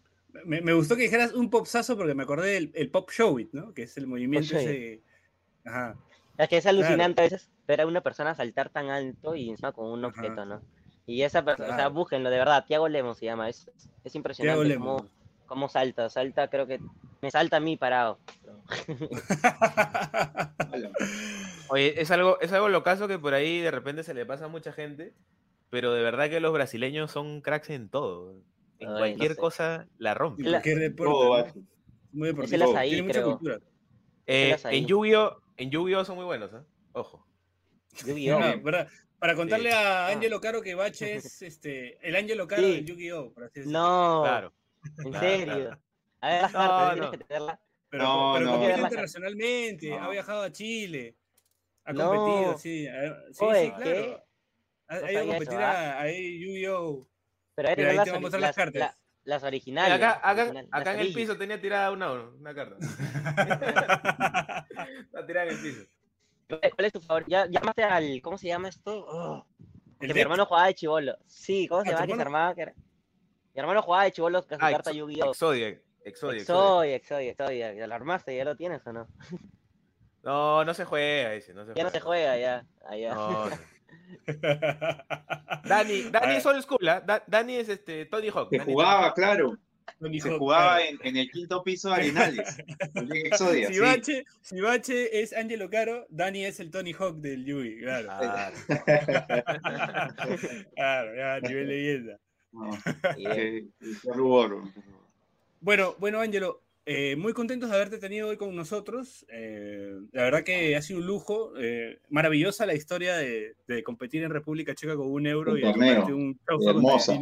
Me, me gustó que dijeras un popsazo porque me acordé del el pop show it, ¿no? Que es el movimiento ese. Ajá. Es que es Claro. alucinante a veces ver a una persona saltar tan alto y encima con un Ajá. objeto, ¿no? Y esa persona, o sea, Claro. búsquenlo, de verdad, Tiago Lemos se llama, es, es impresionante Lemos. cómo, cómo salta, salta, creo que me salta a mí parado. Oye, es algo, es algo locazo que por ahí de repente se le pasa a mucha gente, pero de verdad que los brasileños son cracks en todo. En Ay, no cualquier sé. cosa la rompen. la- cualquier deporte, ¿no? Muy el deportivo. azaí, Tiene mucha cultura. Eh, en Yu-Gi-Oh! En Yu-Gi-Oh! son muy buenos, ¿eh? Ojo. Yu-Gi-Oh! Ah, para, para contarle Sí. a Ah. Ángelo Caro que Bache es este, el Ángelo Caro Sí. del Yu-Gi-Oh! No, Claro. en claro, serio. claro. A ver, las No, cartas, no. tienes que tenerla. Pero, No, pero no. internacionalmente, ha viajado a Chile, ha No. competido, sí. sí, Oye, sí, claro. ¿qué? Ha, ido a competir eso, a, a Yu-Gi-Oh! Pero ahí Mira, ahí te voy a mostrar las las, cartas. la- las originales. acá las acá, originales, acá las en el piso tenía tirada una, una carta. Está tirada en el piso. ¿Cuál es tu favorito? ¿Ya llamaste al. ¿Cómo se llama esto? Oh, que mi hermano jugaba de chivolo. Sí, ¿cómo se Ah, ¿tu llama que se armaba? Que era- Mi hermano jugaba de chivolo con su Ah, carta Yu-Gi-Oh! Exodia, Exodia, Exodia. Exodia, Exodia, Exodia. ¿Ya lo armaste? ¿Ya lo tienes o no? No, no se juega ese, no se Ya no se juega, ya. Ah. No, no. Dani, Dani es old school, ¿ah? Da- Dani es este Tony Hawk. Dani jugaba, claro. Se jugaba claro. en, en el quinto piso de Arenales. en Liga Exodia, Si sí. Bache, si Bache es Angelo Caro, Dani es el Tony Hawk del Yugi, claro. Ah, claro, ya, nivel leyenda. No, Bien. qué- qué rubor. Bueno, bueno, Ángelo, eh, muy contentos de haberte tenido hoy con nosotros. Eh, la verdad que ha sido un lujo. eh, maravillosa la historia de, de competir en República Checa con un euro Un y tomarte un Hermosa.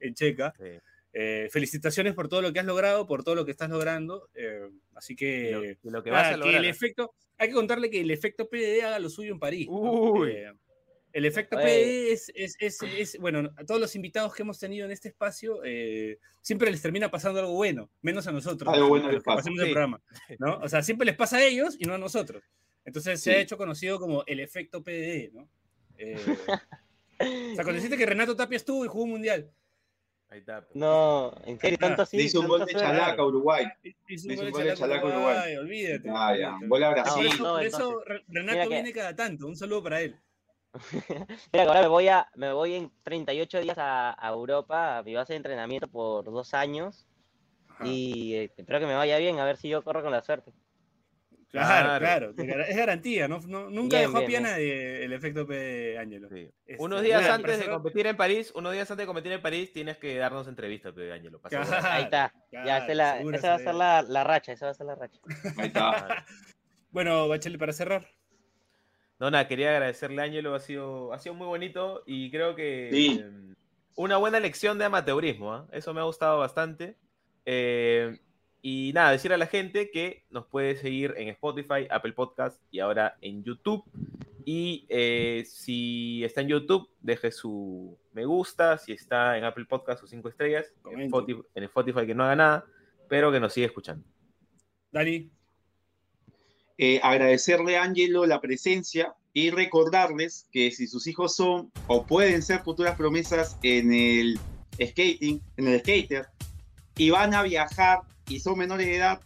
en Checa. sí. Eh, felicitaciones por todo lo que has logrado, por todo lo que estás logrando. eh, así lo, que, y lo que nada, vas a que lograr. el ¿ah? efecto, hay que contarle que el efecto PDD haga lo suyo en París. ¿no? Uy. Eh, el efecto. PDD es, es, es, es- bueno, a todos los invitados que hemos tenido en este espacio, eh, siempre les termina pasando algo bueno, menos a nosotros, Algo bueno a les que pasa. pasamos el Sí. programa, ¿no? O sea, siempre les pasa a ellos y no a nosotros. Entonces se Sí. ha hecho conocido como el efecto PDD, ¿no? Eh, o sea, cuando dijiste que Renato Tapia estuvo y jugó un mundial. Ahí está. pues. No, en serio, tanto así. Le hizo un gol de. Chalaca, Uruguay. Hizo Hizo un gol de Chalaca Uruguay, olvídate. Ah, ya. Gol a Brasil. por eso Renato viene cada tanto. Un saludo para él. Mira, ahora me voy, a, me voy en 38 días a, a Europa, a mi base de entrenamiento por dos años. Ajá. Y eh, espero que me vaya bien, a ver si yo corro con la suerte. Claro, Claro. claro. Es garantía, ¿no? no- nunca Bien, dejó a bien, pie bien. nadie el efecto P. Ángelo. Sí. Este, Unos días nada, antes de competir en París, unos días antes de competir en París, tienes que darnos entrevista, Pedro Ángelo. Claro. Ahí está. Ya claro, esa, la, va a se ser la, la racha, esa va a ser la racha. Ahí está. Bueno, Bachelet, para cerrar. No, nada, quería agradecerle a Ángelo, ha sido, ha sido muy bonito y creo que Sí. eh, una buena lección de amateurismo, ¿ah? eso me ha gustado bastante. Eh, y nada, decir a la gente que nos puede seguir en Spotify, Apple Podcast y ahora en YouTube. Y eh, si está en YouTube, deje su me gusta. Si está en Apple Podcast, sus cinco estrellas. En. Spotify, en Spotify que no haga nada, pero que nos siga escuchando. Dani. Eh, agradecerle a Angelo la presencia y recordarles que si sus hijos son o pueden ser futuras promesas en el skating, en el skater, y van a viajar y son menores de edad,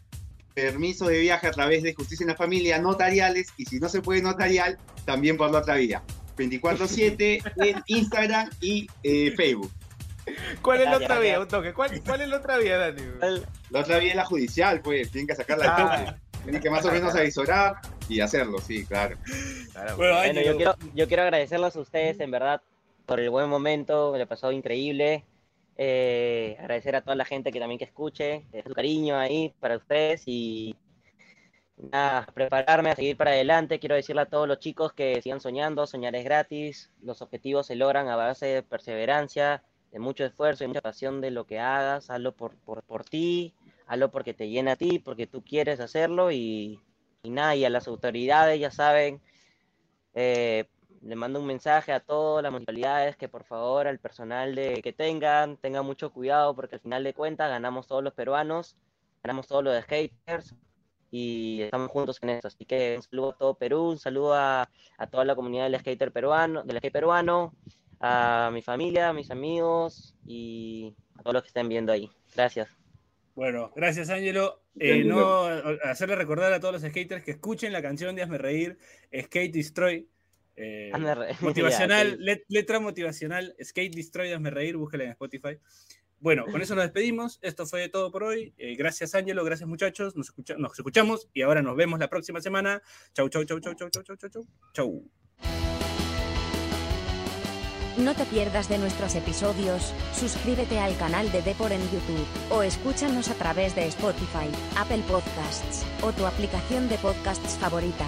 permiso de viaje a través de justicia en la familia, notariales, y si no se puede notarial, también por la otra vía. 24-7 en Instagram y eh, Facebook. ¿Cuál es la otra vía? Un toque. ¿Cuál, cuál es la otra vía, Dani? La otra vía es la judicial, pues, tienen que sacarla al Ah. toque. Tienen que más o menos avisorar y hacerlo, sí, claro. Claro, Bueno, yo quiero, yo quiero agradecerles a ustedes, en verdad, por el buen momento, me lo pasado increíble. Eh, agradecer a toda la gente que también que escuche, su cariño ahí para ustedes y nada, prepararme a seguir para adelante. Quiero decirle a todos los chicos que sigan soñando, soñar es gratis, los objetivos se logran a base de perseverancia, de mucho esfuerzo y mucha pasión de lo que hagas, hazlo por, por, por ti, hazlo porque te llena a ti, porque tú quieres hacerlo y, y nada, y a las autoridades ya saben, eh, le mando un mensaje a todas las municipalidades que por favor al personal de, que tengan, tengan mucho cuidado porque al final de cuentas ganamos todos los peruanos, ganamos todos los skaters y estamos juntos en esto. Así que un saludo a todo Perú, un saludo a, a toda la comunidad del skater peruano, del skate peruano, a mi familia, a mis amigos y a todos los que estén viendo ahí. Gracias. Bueno, gracias, Ángelo. Eh, no hacerle recordar a todos los skaters que escuchen la canción de Hazme Reír, Skate Destroy. Eh, motivacional, letra motivacional, Skate Destroy, me reír, búscala en Spotify. Bueno, con eso nos despedimos. Esto fue todo por hoy. Eh, gracias, Ángelo. Gracias, muchachos. Nos, escucha nos escuchamos y ahora nos vemos la próxima semana. Chau, chau, chau, chau, chau, chau, chau, chau. Chau. No te pierdas de nuestros episodios, suscríbete al canal de Depor en YouTube, o escúchanos a través de Spotify, Apple Podcasts, o tu aplicación de podcasts favorita.